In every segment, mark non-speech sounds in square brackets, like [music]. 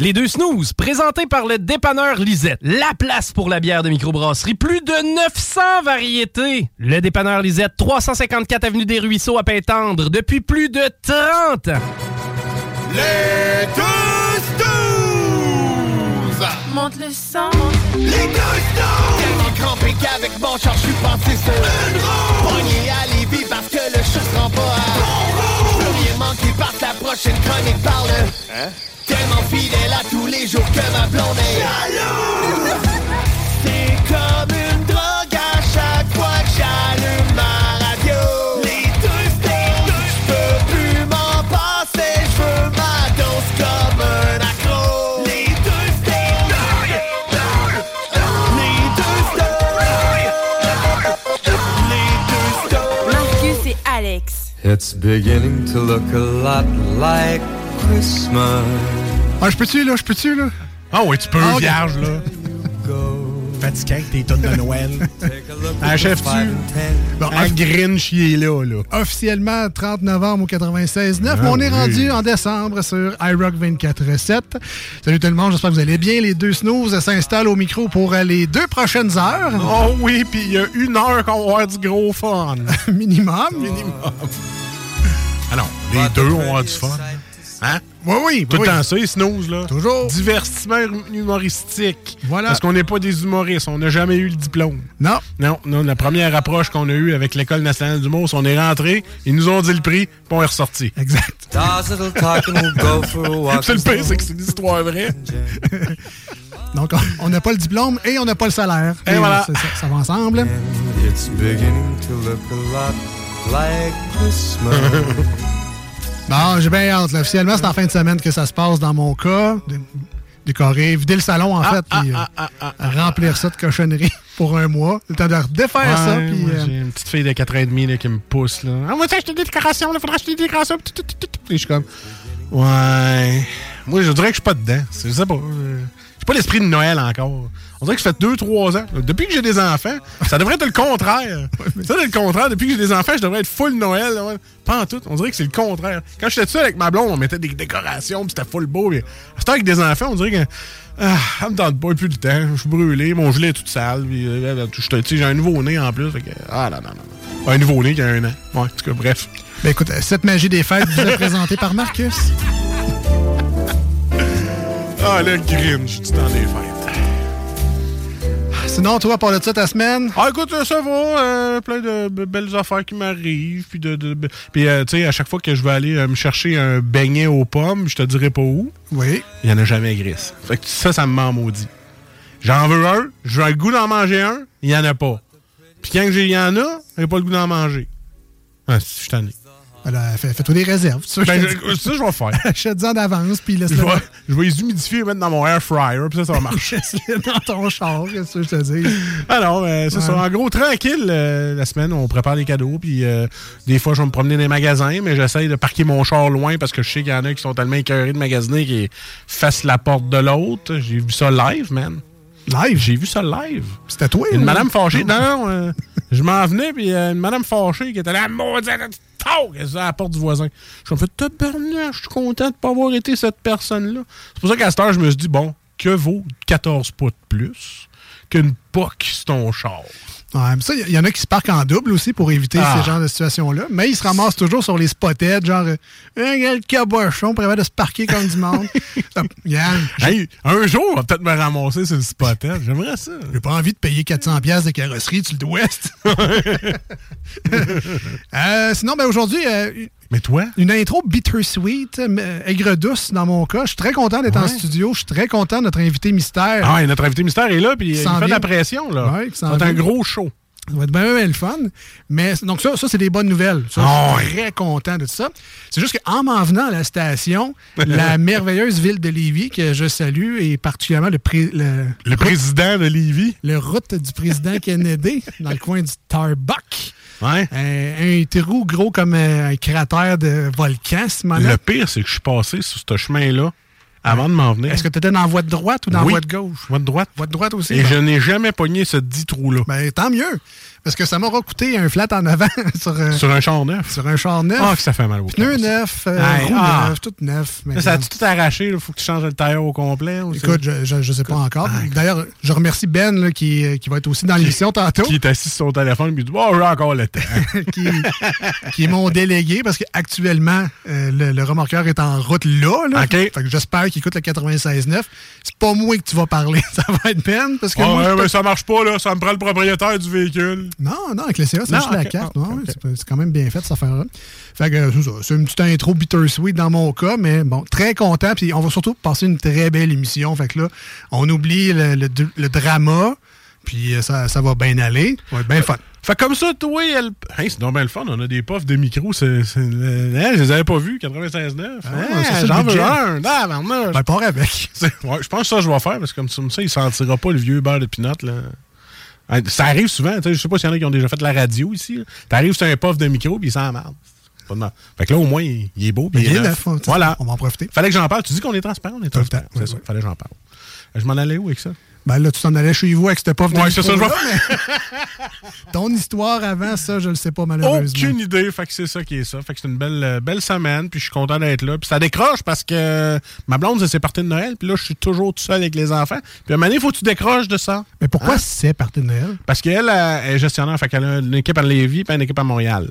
Les deux snooze, présentés par le dépanneur Lisette. La place pour la bière de microbrasserie. Plus de 900 variétés. Le dépanneur Lisette, 354 Avenue des Ruisseaux à Pintendre, depuis plus de 30 ans. Les deux snooze! Monte le sang. Les deux snooze! Tellement crampé qu'avec mon char, je suis passé sur une roue. Pogné à Lévis parce que le chat se rend pas à bon rouge. Plus rien manqué la prochaine chronique parle. Hein? Tellement fidèle à tous les jours que ma blonde est jaloux. C'est comme une drogue à chaque fois que j'allume ma radio. Les deux! Je peux plus m'en passer, je veux ma dose comme un accro. Les deux! Les deux! Les deux snooze! Marcus et Alex. It's beginning to look a lot like Christmas. Ah, je peux-tu, là? Je peux-tu, là? Ah oui, tu peux, Ah, vierge, là. [laughs] Fatigué avec tes tonnes de Noël. [laughs] Achèves-tu? Bon, Un Grinch, il est là, là. Officiellement, 30 novembre au 96.9, Ah mais on est rendu en décembre sur iRock 24.7. Salut tout le monde, j'espère que vous allez bien. Les deux snooze s'installent au micro pour les deux prochaines heures. Oh oui, puis il y a une heure qu'on va avoir du gros fun. [laughs] Minimum. Minimum. Ah non, les deux vont avoir du fun. Hein? Oui, oui. Tout oui. le temps ça, les snooze, là. Toujours. Divertissement humoristique. Voilà. Parce qu'on n'est pas des humoristes. On n'a jamais eu le diplôme. Non. Non, non, la première approche qu'on a eue avec l'École nationale d'humour, c'est on est rentré, ils nous ont dit le prix, puis on est ressorti. Exact. [laughs] C'est le pire, c'est que c'est une histoire vraie. [laughs] Donc, on- n'a pas le diplôme et on n'a pas le salaire. Et voilà. Ça, ça- ça va ensemble. It's beginning to look a lot like Christmas. [laughs] Bon, j'ai bien hâte. là. Officiellement, c'est en fin de semaine que ça se passe dans mon cas. Dé- Décorer, vider le salon, en fait, puis euh, remplir ça de cochonneries [laughs] pour un mois. Le temps de redéfaire ça, puis... euh, J'ai une petite fille de 4 ans et demi là, qui me pousse. Là. Ah, moi, acheté des décorations, il faudra acheter des décorations. Et je suis comme, ouais. Moi, je dirais que je suis pas dedans. Je sais pas. euh, J'ai pas l'esprit de Noël encore. On dirait que ça fait 2-3 ans. Depuis que j'ai des enfants, ça devrait être le contraire. [laughs] Ça, c'est le contraire. Depuis que j'ai des enfants, je devrais être full Noël. là. Pas en tout. On dirait que c'est le contraire. Quand j'étais seul avec ma blonde, on mettait des décorations, puis c'était full beau. Temps, avec des enfants, on dirait que. Ah, ça me tente pas, plus le temps. Je suis brûlé, mon gilet est tout sale. Euh, sais, j'ai un nouveau-né en plus. fait que- ah, non, non, non. Un nouveau-né qui a un an. Ouais, en tout cas, bref. Ben écoute, euh, cette magie des fêtes vous est présentée par Marcus. [laughs] Ah, le Grinch du temps des fêtes. Sinon, toi, pour de ça ta semaine? Ah, écoute, ça va. euh, plein de be- belles affaires qui m'arrivent. Puis, de, de- puis euh, tu sais, à chaque fois que je vais aller euh, me chercher un beignet aux pommes, je te dirai pas où. Oui. Il y en a jamais Gris. Fait que ça, ça me ment maudit. J'en veux un, j'ai le goût d'en manger un, il y en a pas. Puis quand il y en a, j'ai pas le goût d'en manger. Ah, je suis tanné. Fais-toi des réserves. Veux, Ben, je je- ça, je vais faire. [laughs] Achète-en d'avance, puis Je laisse-le vais, je vais les humidifier et mettre dans mon air fryer, puis ça, ça va [laughs] marcher. dans ton char, qu'est-ce que je te dis? Alors, euh, c'est Ouais. ça. En gros, tranquille, euh, la semaine, on prépare des cadeaux, puis euh, des fois, je vais me promener dans les magasins, mais j'essaye de parquer mon char loin parce que je sais qu'il y en a qui sont tellement écœurés de magasiner qui fassent la porte de l'autre. J'ai vu ça live, man. Live? J'ai vu ça live. C'était toi? Une ou- madame fâchée. Non, non, euh, je m'en venais, puis euh, une madame fâchée qui était là, maudite, tau, qu'elle est à la porte du voisin. Je me fais, tabarnak, je suis content de pas avoir été cette personne-là. C'est pour ça qu'à cette heure, je me suis dit, bon, que vaut 14 pouces de plus qu'une poque sur ton char? Ouais, mais ça, il y, y en a qui se parquent en double aussi pour éviter Ah. ces genres de situations-là. Mais ils se ramassent toujours sur les spotheads, genre, euh, le cabochon pour de se parquer comme du monde. [laughs] Ça, Hey, un jour, on va peut-être me ramasser sur le spotted. J'aimerais ça. j'ai pas envie de payer 400$ piastres de carrosserie, tu le dois. [laughs] [laughs] Euh, sinon, ben aujourd'hui, euh, Mais toi? Une intro bittersweet, euh, aigre-douce dans mon cas. Je suis très content d'être en studio. Je suis très content de notre invité mystère. Ah, ouais, notre invité mystère est là, puis il fait de la pression, là. Ouais, être un vient. gros show. Ça va être bien, bien le fun. Mais donc ça, ça c'est des bonnes nouvelles. Ça, Ah je suis très content de tout ça. C'est juste qu'en m'en venant à la station, la [laughs] merveilleuse ville de Lévis, que je salue, et particulièrement le, pré- le, Le président de Lévis? le route du président [laughs] Kennedy, dans le coin du Tarbuck. Ouais. Un, un trou gros comme euh, un cratère de volcan, ce moment Le pire, c'est que je suis passé sur ce chemin-là avant de m'en venir. Est-ce que tu étais dans la voie de droite ou dans Oui. la voie de gauche? Voie de droite. Voie de droite aussi. Et je n'ai jamais pogné ce dit trou-là. Ben, tant mieux. Parce que ça m'aura coûté un flat en avant [laughs] sur, euh, Sur un char neuf. sur un char neuf. Ah, que ça fait mal au ça. neufs, euh, ah. neufs, tout neuf. Là, ça a tout arraché. Il faut que tu changes le tailleur au complet. ou Écoute, je, je, je sais pas encore. D'ailleurs, je remercie Ben là, qui, euh, qui va être aussi dans l'émission tantôt, Qui est assis sur son téléphone et dit Oh, j'ai encore le temps. [laughs] qui, qui est mon délégué parce qu'actuellement, euh, le, le remorqueur est en route là. là. OK. Fait que j'espère qu'il écoute le 96.9. C'est pas moi que tu vas parler, [laughs] ça va être Ben. Parce que moi, ouais, mais ça marche pas, là. Ça me prend le propriétaire du véhicule. Non, non, avec le CA, c'est Non, juste la carte. Ah, Ouais, ouais, c'est c'est quand même bien fait, cette affaire-là. Fait que euh, c'est c'est une petite intro bittersweet dans mon cas, mais bon, très content. Puis on va surtout passer une très belle émission. Fait que là, on oublie le, le- le drama, puis euh, ça, ça va bien aller. Ça va être bien fun. Fait comme ça, toi, elle... hey, c'est le fun. On a des puffs de micro. C'est, c'est- hein, je les avais pas vus, 96.9. ouais, Hein, c'est ça, le J'en veux un. Ah, tabarnouche. Ben, part avec. C'est- ouais, je pense que ça, je vais faire, parce que comme ça, comme ça, il sentira pas le vieux beurre de pinot, là. Hein, Ça arrive souvent, je sais pas s'il y en a qui ont déjà fait de la radio ici. T'arrives sur un puff de micro, puis il de mal. Fait que là, au moins, il, il est beau, puis il il est neuf. hein, Voilà. On va en profiter. Fallait que j'en parle. Tu dis qu'on est transparent, on est transparent. C'est ça, fallait que j'en parle. Je m'en allais où avec ça? Ben là, tu t'en allais chez vous avec cette de Ouais, c'est ça, je mais [laughs] Ton histoire avant ça, je le sais pas malheureusement. Aucune idée, fait que c'est ça qui est ça. Fait que c'est une belle, euh, belle semaine, puis je suis content d'être là. Puis ça décroche parce que euh, ma blonde, c'est ses parties de Noël, puis là, je suis toujours tout seul avec les enfants. Puis à un moment donné, il faut que tu décroches de ça. Mais pourquoi Hein? c'est parti de Noël? Parce qu'elle euh, elle est gestionnaire, fait qu'elle a une équipe à Lévis, puis une équipe à Montréal.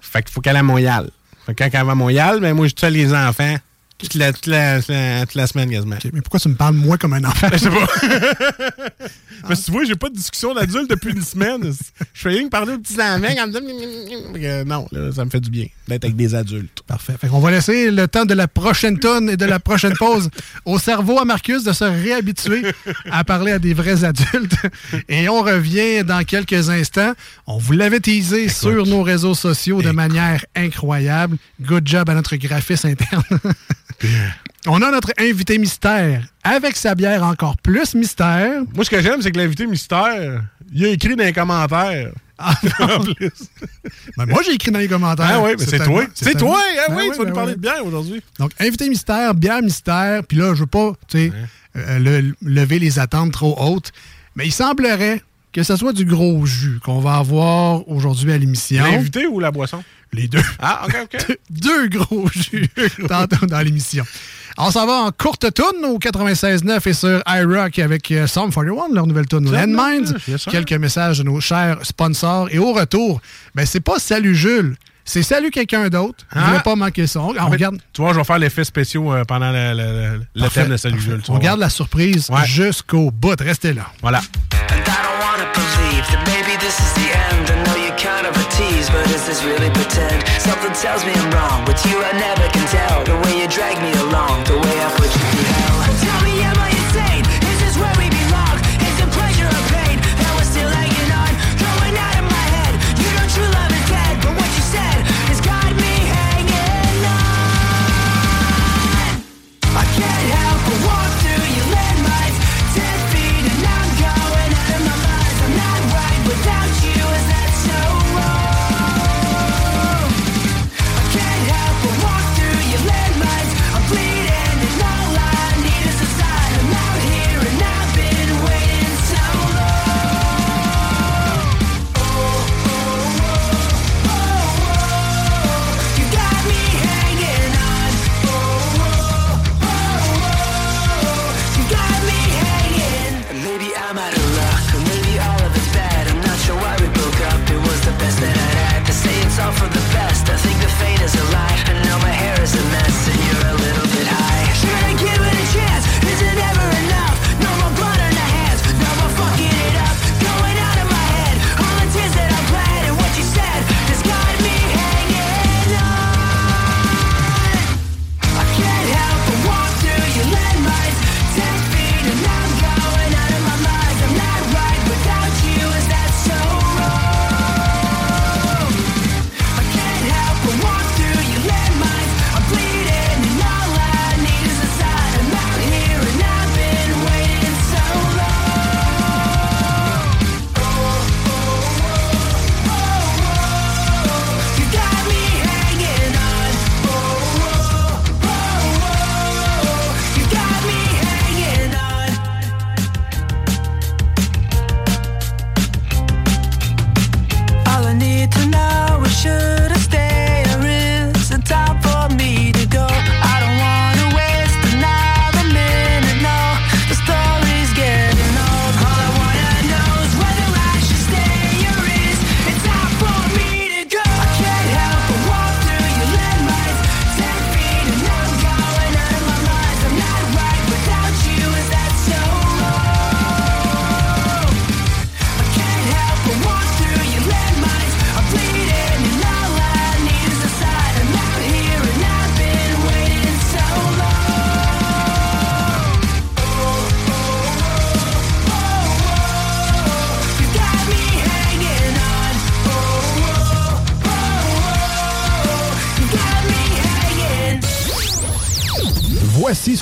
Fait qu'il faut qu'elle aille à Montréal. Fait que quand elle va à Montréal, ben moi, je suis seul les enfants toute la, toute la, toute la- toute la semaine quasiment. Mais pourquoi tu me parles moi comme un enfant? [laughs] Je sais pas. [laughs] Mais tu vois, j'ai pas de discussion d'adulte depuis une semaine. Je fais rien que parler aux petits enfants. que Non, là, ça me fait du bien d'être avec des adultes. Parfait. Fait qu'on va laisser le temps de la prochaine tonne et de la prochaine pause au cerveau à Marcus de se réhabituer à parler à des vrais adultes. Et on revient dans quelques instants. On vous l'avait teasé sur nos réseaux sociaux de manière incroyable. Good job à notre graphiste interne. [laughs] On a notre invité mystère avec sa bière encore plus mystère. Moi, ce que j'aime, c'est que l'invité mystère, il a écrit dans les commentaires. [laughs] en plus. Ben, moi, j'ai écrit dans les commentaires. Ah oui, mais c'est tellement- toi. C'est toi, hein, Ben oui, oui, tu vas ben nous parler oui. de bière aujourd'hui. Donc, invité mystère, bière mystère, puis là, je veux pas, tu sais, euh, le- lever les attentes trop hautes, mais il semblerait que ce soit du gros jus qu'on va avoir aujourd'hui à l'émission. L'invité ou la boisson? Les deux. Ah, OK, OK. [laughs] Deux gros jus [laughs] tantôt dans l'émission. On s'en va en courte tourne au 96.9 et sur iRock avec euh, Psalm 41, leur nouvelle tourne Landmines. Quelques messages de nos chers sponsors. Et au retour, ben c'est pas Salut Jules, c'est Salut quelqu'un d'autre. Je Ah. voulais pas manquer ça. On, on regarde, Tu vois, je vais faire l'effet spéciaux euh, pendant le, le- le- le Parfait, thème de Salut. Jules. On vas garde voir. la surprise Ouais. jusqu'au bout. Restez là. Voilà. That maybe this is the end. I know you're kind of a tease, but is this really pretend? Something tells me I'm wrong. With you, I never can tell. The way you drag me along, the way I put you through hell.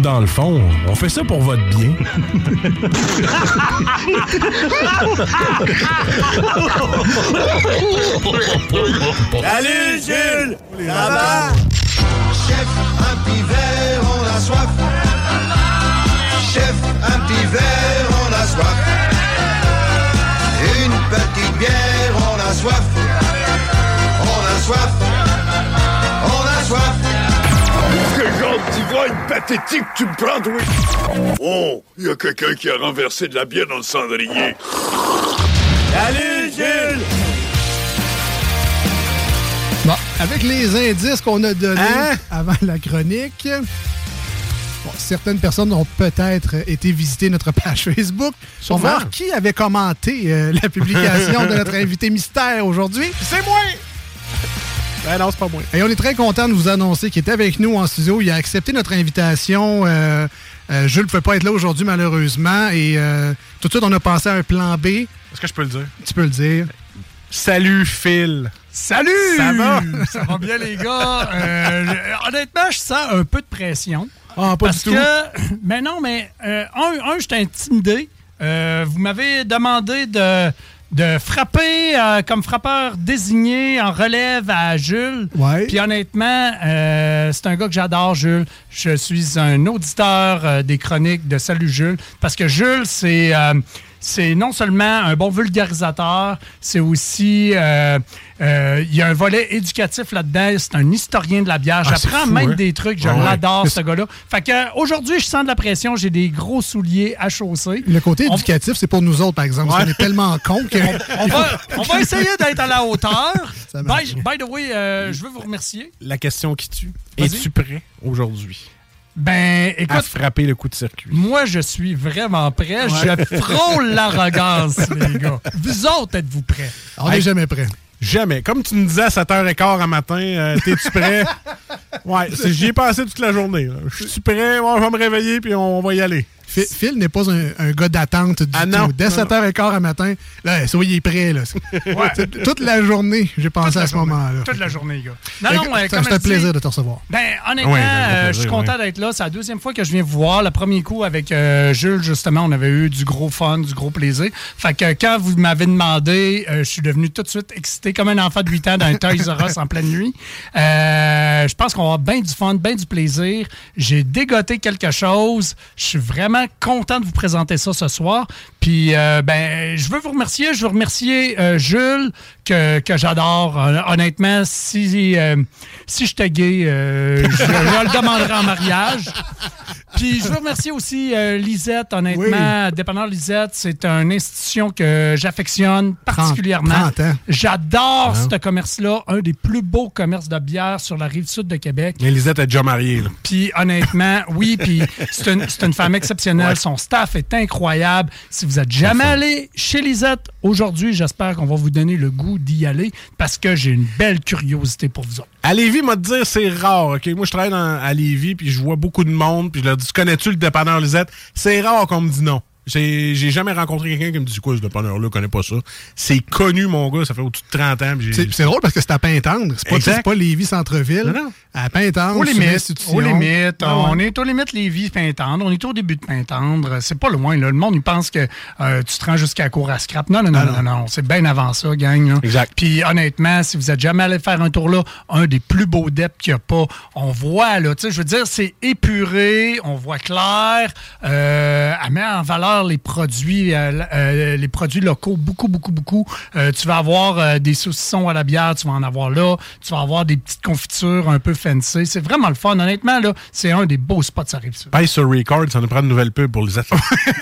Autres, dans le fond, on fait ça pour votre bien. Salut Jules! Ça va? Chef, un petit verre, on a soif. Chef, un petit verre, on a soif. Une petite bière, on a soif. On a soif. On a soif De d'ivrogne pathétique tu me prends, oui? Oh, il y a quelqu'un qui a renversé de la bière dans le cendrier. Salut Jules Bon, avec les indices qu'on a donnés Hein? avant la chronique, bon, certaines personnes ont peut-être été visiter notre page Facebook pour voir qui avait commenté euh, la publication de notre [laughs] invité mystère aujourd'hui. C'est moi! Ben non, c'est pas moi. Et on est très content de vous annoncer qu'il est avec nous en studio. Il a accepté notre invitation. Euh, euh, Jules ne pouvait pas être là aujourd'hui, malheureusement. Et euh, tout de suite, on a pensé à un plan B. Est-ce que je peux le dire? Tu peux le dire. Salut, Phil. Salut! Ça va? Ça va bien, les gars. Euh, je- honnêtement, je sens un peu de pression. Ah, pas parce du tout. que, mais non, mais euh, un, un je suis intimidé. Euh, vous m'avez demandé de, de frapper euh, comme frappeur désigné en relève à Jules. Ouais. Puis honnêtement, euh, c'est un gars que j'adore, Jules. Je suis un auditeur euh, des chroniques de Salut Jules. Parce que Jules, c'est. C'est non seulement un bon vulgarisateur, c'est aussi. euh, euh, il y a un volet éducatif là-dedans. C'est un historien de la bière. Ah, J'apprends même hein? des trucs. Je Ah l'adore, ce gars-là. Fait que euh, aujourd'hui, je sens de la pression. J'ai des gros souliers à chausser. Le côté On- éducatif, c'est pour nous autres, par exemple. qu'on est tellement cons que. On va, on va essayer d'être à la hauteur. By, by the way, euh, je veux vous remercier. La question qui tue. Es-tu prêt aujourd'hui? Ben, à écoute, frapper le coup de circuit? moi, je suis vraiment prêt. Je frôle l'arrogance, [laughs] les gars. Vous autres, êtes-vous prêts? On n'est Hey. jamais prêt. Jamais. Comme tu me disais à 7h15 à matin, euh, t'es-tu prêt? [laughs] ouais, c'est- j'y ai passé toute la journée. Je suis prêt, ouais, je vais me réveiller puis on va y aller. Phil, Phil n'est pas un, un gars d'attente du Ah non, tout. Dès non, non. 7h15 à matin, là, soyez prêts. Là. [laughs] Toute la journée, j'ai pensé à ce moment-là. Toute la journée, gars. Non, non, c'est comme un elle dit- plaisir de te recevoir. Ben, honnêtement, Ouais, ça fait euh, plaisir, je suis content d'être là. C'est la deuxième fois que je viens vous voir. Le premier coup avec euh, Jules, justement, on avait eu du gros fun, du gros plaisir. Fait que quand vous m'avez demandé, euh, je suis devenu tout de suite excité comme un enfant de 8 ans dans un Toys R Us en pleine nuit. Euh, je pense qu'on va avoir bien du fun, bien du plaisir. J'ai dégoté quelque chose. Je suis vraiment content de vous présenter ça ce soir. Puis, euh, ben, je veux vous remercier. Je veux remercier euh, Jules, que, que j'adore. Hon- Honnêtement, si, euh, si je gay, euh, je, je le demanderai en mariage. Puis, je veux remercier aussi euh, Lisette, honnêtement. Dépendant Lisette, c'est une institution que j'affectionne particulièrement. 30 ans. J'adore Ah. ce commerce-là, un des plus beaux commerces de bière sur la rive sud de Québec. Mais Lisette est déjà mariée. Là. Puis honnêtement, oui, puis c'est une, une femme exceptionnelle. Son staff est incroyable. Si vous êtes jamais allé chez Lisette aujourd'hui, j'espère qu'on va vous donner le goût d'y aller parce que j'ai une belle curiosité pour vous autres. À Lévis, m'a dire, c'est rare. ok? Moi, je travaille dans- à Lévis, puis je vois beaucoup de monde, puis je leur dis, connais-tu le dépanneur Lisette? C'est rare qu'on me dit non. J'ai jamais rencontré quelqu'un qui me dit quoi, ce dépanneur-là, connaît pas ça. C'est connu, mon gars, ça fait au-dessus de 30 ans. C'est drôle parce que c'est à Pintendre. C'est pas, pas Lévis Centre-Ville. Non, non. À Pintendre, Aux limites, aux limites. Ah ouais. On est aux limites Lévis, Pintendre. On est au début de Pintendre. C'est pas loin. Là. Le monde, il pense que euh, tu te rends jusqu'à la cour à scrap. Non, non, non, non, non. C'est bien avant ça, gang. là. Exact. Puis honnêtement, si vous êtes jamais allé faire un tour là, un des plus beaux depths qu'il n'y a pas, on voit, là, tu sais, je veux dire, c'est épuré, on voit clair, euh, elle met en valeur les produits, euh, euh, les produits locaux, beaucoup, beaucoup, beaucoup. Euh, tu vas avoir euh, des saucissons à la bière, tu vas en avoir là, tu vas avoir des petites confitures un peu fancy. C'est vraiment le fun. Honnêtement, là, c'est un des beaux spots, ça arrive ça. Paye sur Record, ça nous prend une nouvelle pub pour les athlètes.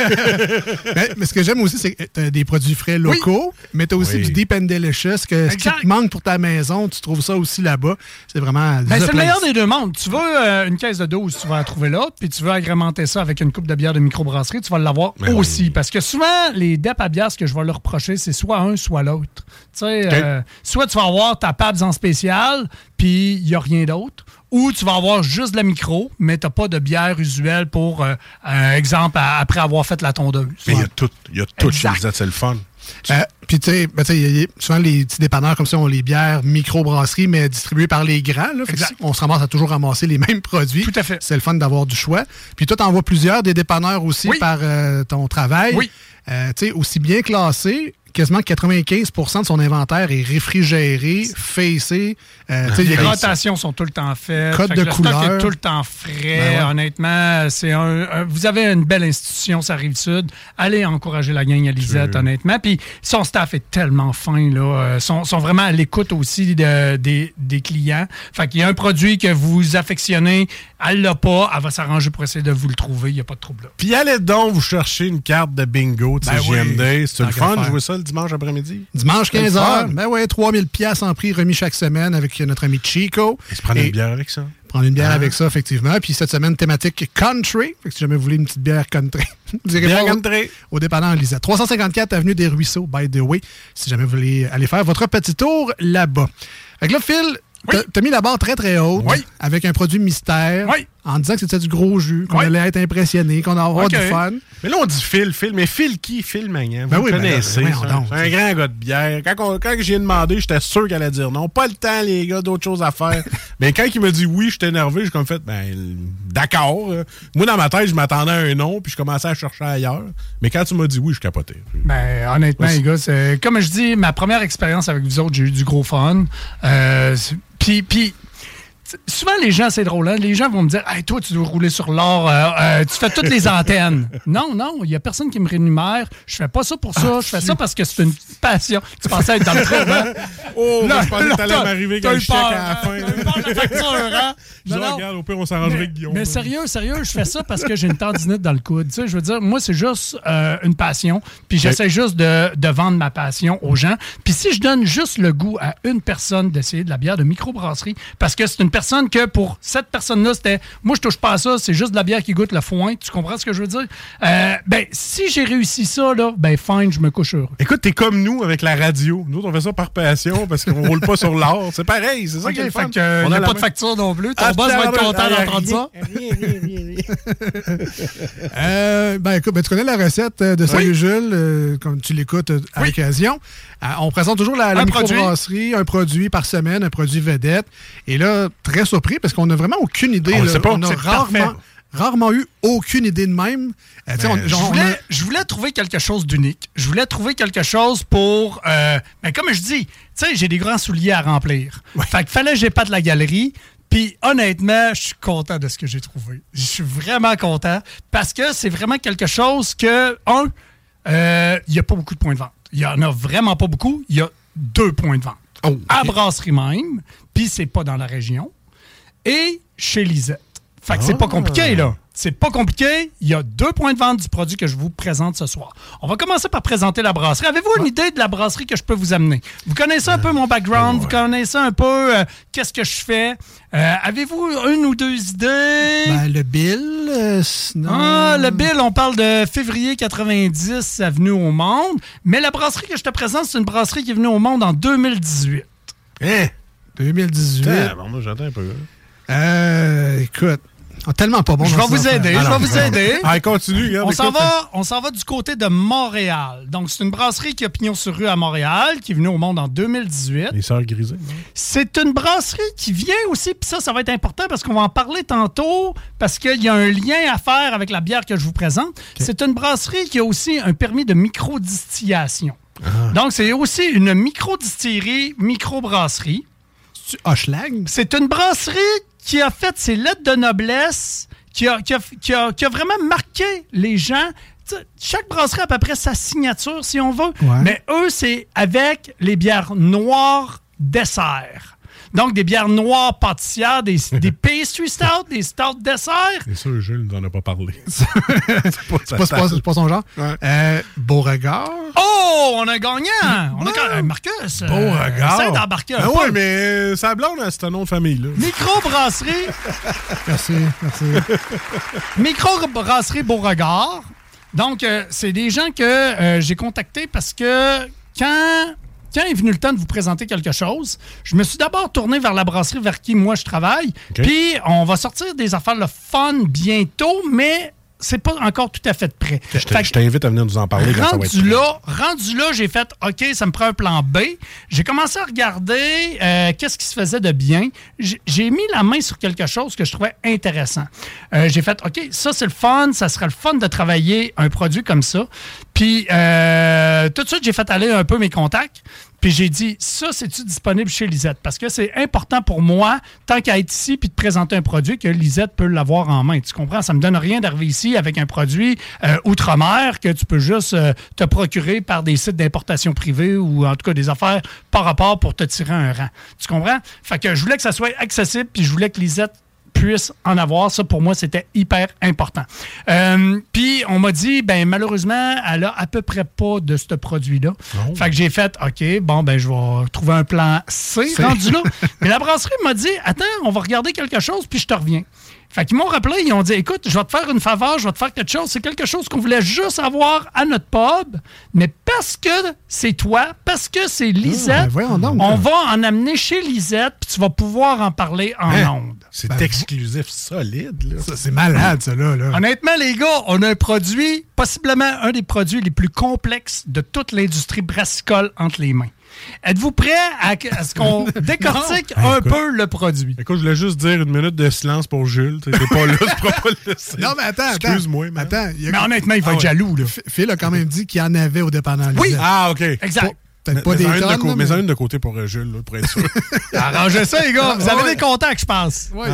[laughs] mais, mais ce que j'aime aussi, c'est que tu as des produits frais locaux, mais tu as aussi Oui. du Deep and Delicious, que ce qui te manque pour ta maison, tu trouves ça aussi là-bas. C'est vraiment. Ben, c'est le meilleur des deux mondes. Tu veux euh, une caisse de 12, tu vas la trouver là, puis tu veux agrémenter ça avec une coupe de bière de microbrasserie, tu vas l'avoir aussi. Parce que souvent, les DEP à bière, ce que je vais leur reprocher, c'est soit un, soit l'autre. Tu sais, Ok. euh, soit tu vas avoir ta PABS en spécial, puis il n'y a rien d'autre. Ou tu vas avoir juste de la micro, mais tu n'as pas de bière usuelle pour, euh, un exemple, à- après avoir fait la tondeuse. Mais il y a tout, il y a tout chez c'est le fun. Euh, Puis, tu sais, ben, souvent, les petits dépanneurs comme ça ont les bières micro-brasseries, mais distribuées par les grands. Là, Fait que Exact. on se ramasse à toujours ramasser les mêmes produits. Tout à fait. C'est le fun d'avoir du choix. Puis, toi, t'en vois plusieurs des dépanneurs aussi Oui. par euh, ton travail. Oui. Euh, tu sais, aussi bien classé, quasiment 95% de son inventaire est réfrigéré, facé. Euh, Les rotations sont tout le temps faites. Code Fait de le stock couleur. est tout le temps frais. Ben ouais. Honnêtement, c'est un, un- vous avez une belle institution, ça rive sud. Allez encourager la gang à Lisette, honnêtement. Puis son staff est tellement fin, là. Euh, sont, sont vraiment à l'écoute aussi de- des, des clients. Fait qu'il y a un produit que vous affectionnez, elle l'a pas, elle va s'arranger pour essayer de vous le trouver. Il n'y a pas de trouble là. Puis allez donc vous chercher une carte de bingo de Ben oui. CGMD. C'est Tant le fun de jouer ça le dimanche après-midi? Dimanche C'est le 15h, fun. ben ouais, 3000 pièces en prix remis chaque semaine avec notre ami Chico. Et se prendre Et- une bière avec ça. Prendre une bière Ah. avec ça, effectivement. Puis cette semaine, thématique country. Fait que si jamais vous voulez une petite bière country, [laughs] vous irez Bière country. au, au dépanneur Lisette. 354 Avenue des Ruisseaux, by the way, si jamais vous voulez aller faire votre petit tour là-bas. Fait que là, Phil, t'as- t'as mis la barre très, très haute Oui. avec un produit mystère Oui. En disant que c'était du gros jus, qu'on Oui. allait être impressionné, qu'on allait avoir du fun. Mais là, on dit Phil, Phil. Mais Phil qui? Phil Magnan. Vous Ben oui, ben là, connaissez. ben un grand gars de bière. Quand, on- quand j'ai demandé, j'étais sûr qu'elle allait dire non. Pas le temps, les gars, d'autres choses à faire. [laughs] Mais quand il me dit oui, j'étais énervé. J'ai comme fait, ben, d'accord. Moi, dans ma tête, je m'attendais à un non, puis je commençais à chercher ailleurs. Mais quand tu m'as dit oui, je capotais. Ben, honnêtement, les gars, c'est- comme je dis, ma première expérience avec vous autres, j'ai eu du gros fun. Euh, Puis, puis, souvent, les gens, c'est drôle, hein, les gens vont me dire Hey, toi, tu dois rouler sur l'or, euh, euh, tu fais toutes les antennes. [laughs] non, non, il n'y a personne qui me rémunère. Je fais pas ça pour ça. je fais ça parce que c'est une passion. Tu pensais être dans le trou, hein? [laughs] Oh, Là, je pensais que t'allais m'arriver eu le chèque à la fin. T'as eu peur de la facture, hein? [laughs] Je dis, Non, non. regarde, au pire, on s'arrangerait avec Guillaume. Mais sérieux, sérieux, je fais ça parce que j'ai une tendinite dans le coude. Tu sais, je veux dire, moi, c'est juste euh, une passion. Puis j'essaie juste de, de vendre ma passion aux gens. Puis si je donne juste le goût à une personne d'essayer de la bière de microbrasserie, parce que c'est une que pour cette personne-là, c'était moi, je touche pas à ça, c'est juste de la bière qui goûte le foin. Tu comprends ce que je veux dire? Euh, ben, si j'ai réussi ça, là, ben, fine, je me couche heureux. Écoute, t'es comme nous avec la radio. Nous, autres, on fait ça par passion parce qu'on roule pas sur l'or. C'est pareil, c'est ça Ok, qui est le fait fun. que, On y a la pas de facture non plus. Ton Ah, boss va être content d'entendre ça. rien, rien, rien. [laughs] Euh, ben, écoute, ben, tu connais la recette euh, de Salut Jules, euh, comme tu l'écoutes à l'occasion. Euh, on présente toujours la, la Un produit. microbrasserie, un produit par semaine, un produit vedette. Et là, très surpris parce qu'on n'a vraiment aucune idée. On le là. sait pas, on a c'est rarement, parfait. rarement eu aucune idée de même. Euh, Ben, on- Je a- voulais, je voulais trouver quelque chose d'unique. Je voulais trouver quelque chose pour. euh, ben, comme je dis, tu sais, j'ai des grands souliers à remplir. Fait qu'il fallait que j'ai pas de la galerie. Puis honnêtement, je suis content de ce que j'ai trouvé. Je suis vraiment content parce que c'est vraiment quelque chose que, un, euh, il n'y a pas beaucoup de points de vente. Il y en a vraiment pas beaucoup. Il y a deux points de vente. Oh, À brasserie même, puis c'est pas dans la région. Et chez Lisette. Fait que c'est pas Ah. compliqué, là. C'est pas compliqué. Il y a deux points de vente du produit que je vous présente ce soir. On va commencer par présenter la brasserie. Avez-vous une idée de la brasserie que je peux vous amener? Vous connaissez un peu mon background, vous connaissez un peu euh, qu'est-ce que je fais? Euh, Avez-vous une ou deux idées? ben, le bill, euh, sinon... Ah, le bill, on parle de février 90, avenue au monde. Mais la brasserie que je te présente, c'est une brasserie qui est venue au monde en 2018. Hein? 2018. Putain, bon, moi, j'attends un peu. Euh, écoute, Ah, tellement pas bon. Je vais vous aider, je vais vous aider. Ah, continue, regarde, On s'en va, on s'en va du côté de Montréal. Donc, c'est une brasserie qui a pignon sur rue à Montréal, qui est venue au monde en 2018. Les sœurs grisées. C'est une brasserie qui vient aussi, puis ça, ça va être important parce qu'on va en parler tantôt, parce qu'il y a un lien à faire avec la bière que je vous présente. C'est une brasserie qui a aussi un permis de microdistillation. Ah. Donc, c'est aussi une microdistillerie, microbrasserie. Hochelag? C'est une brasserie qui a fait ses lettres de noblesse, qui a, qui a- qui a- qui a vraiment marqué les gens. Chaque brasserie a à peu près sa signature, si on veut. Ouais. Mais eux, c'est avec les bières noires dessert. Donc, des bières noires pâtissières, des, des pastry stout, des stout dessert. C'est sûr, Jules nous en a pas parlé. [laughs] C'est pas, pas- pas son genre. Euh, Beauregard. Oh, on a gagnant! On a gagné. Marcus, Beau euh, regard. essaie d'embarquer un Ben peu. ouais, mais euh, sa blonde, c'est un nom de famille, là. Microbrasserie. [laughs] Merci, merci. [laughs] Microbrasserie Beauregard. Donc, euh, c'est des gens que euh, j'ai contactés parce que quand, quand est venu le temps de vous présenter quelque chose, je me suis d'abord tourné vers la brasserie vers qui moi je travaille. Puis, on va sortir des affaires le fun bientôt, mais c'est pas encore tout à fait prêt. Je t'invite à venir nous en parler quand ça va être Rendu là, rendu là, j'ai fait OK, ça me prend un plan B. J'ai commencé à regarder euh, qu'est-ce qui se faisait de bien. J'ai- J'ai mis la main sur quelque chose que je trouvais intéressant. Euh, j'ai fait OK, ça c'est le fun, ça serait le fun de travailler un produit comme ça. Puis euh, tout de suite, j'ai fait aller un peu mes contacts. Puis j'ai dit, ça, c'est-tu disponible chez Lisette? Parce que c'est important pour moi, tant qu'à être ici puis de présenter un produit, que Lisette peut l'avoir en main. Tu comprends? Ça me donne rien d'arriver ici avec un produit euh, outre-mer que tu peux juste euh, te procurer par des sites d'importation privée ou en tout cas des affaires par rapport pour te tirer un rang. Tu comprends? Fait que je voulais que ça soit accessible puis je voulais que Lisette puisse en avoir. Ça, pour moi, c'était hyper important. Euh, Puis, on m'a dit, ben malheureusement, elle a à peu près pas de ce produit-là. Fait que j'ai fait, OK, bon, ben je vais trouver un plan C C. [laughs] rendu là. Mais la brasserie m'a dit, attends, on va regarder quelque chose, puis je te reviens. Fait qu'ils m'ont rappelé, ils ont dit, écoute, je vais te faire une faveur, je vais te faire quelque chose. C'est quelque chose qu'on voulait juste avoir à notre pub, mais parce que c'est toi, parce que c'est Lisette, ben donc. on va en amener chez Lisette, puis tu vas pouvoir en parler en Hein? ondes. C'est exclusif solide, là. Ça, c'est malade, ça, là. là. Honnêtement, les gars, on a un produit, possiblement un des produits les plus complexes de toute l'industrie brassicole entre les mains. Êtes-vous prêts à, à ce qu'on [laughs] décortique Non. un Écoute. peu le produit? Écoute, je voulais juste dire une minute de silence pour Jules. T'es pas là, tu pourras pas le laisser. [laughs] Non, mais attends, attends. Excuse-moi. Attends. il y a- Mais honnêtement, il va Ah être ouais. jaloux, là. Phil a quand même dit qu'il y en avait au dépendant Oui. Ah, OK. Exact. Peut-être pas Mais- des mais en une de tonnes, cô- là, Mais mais- en une de côté pour euh, Jules, là, pour être sûr. [laughs] Arrangez ça, les gars. Vous avez ouais. des contacts, je pense. Ouais.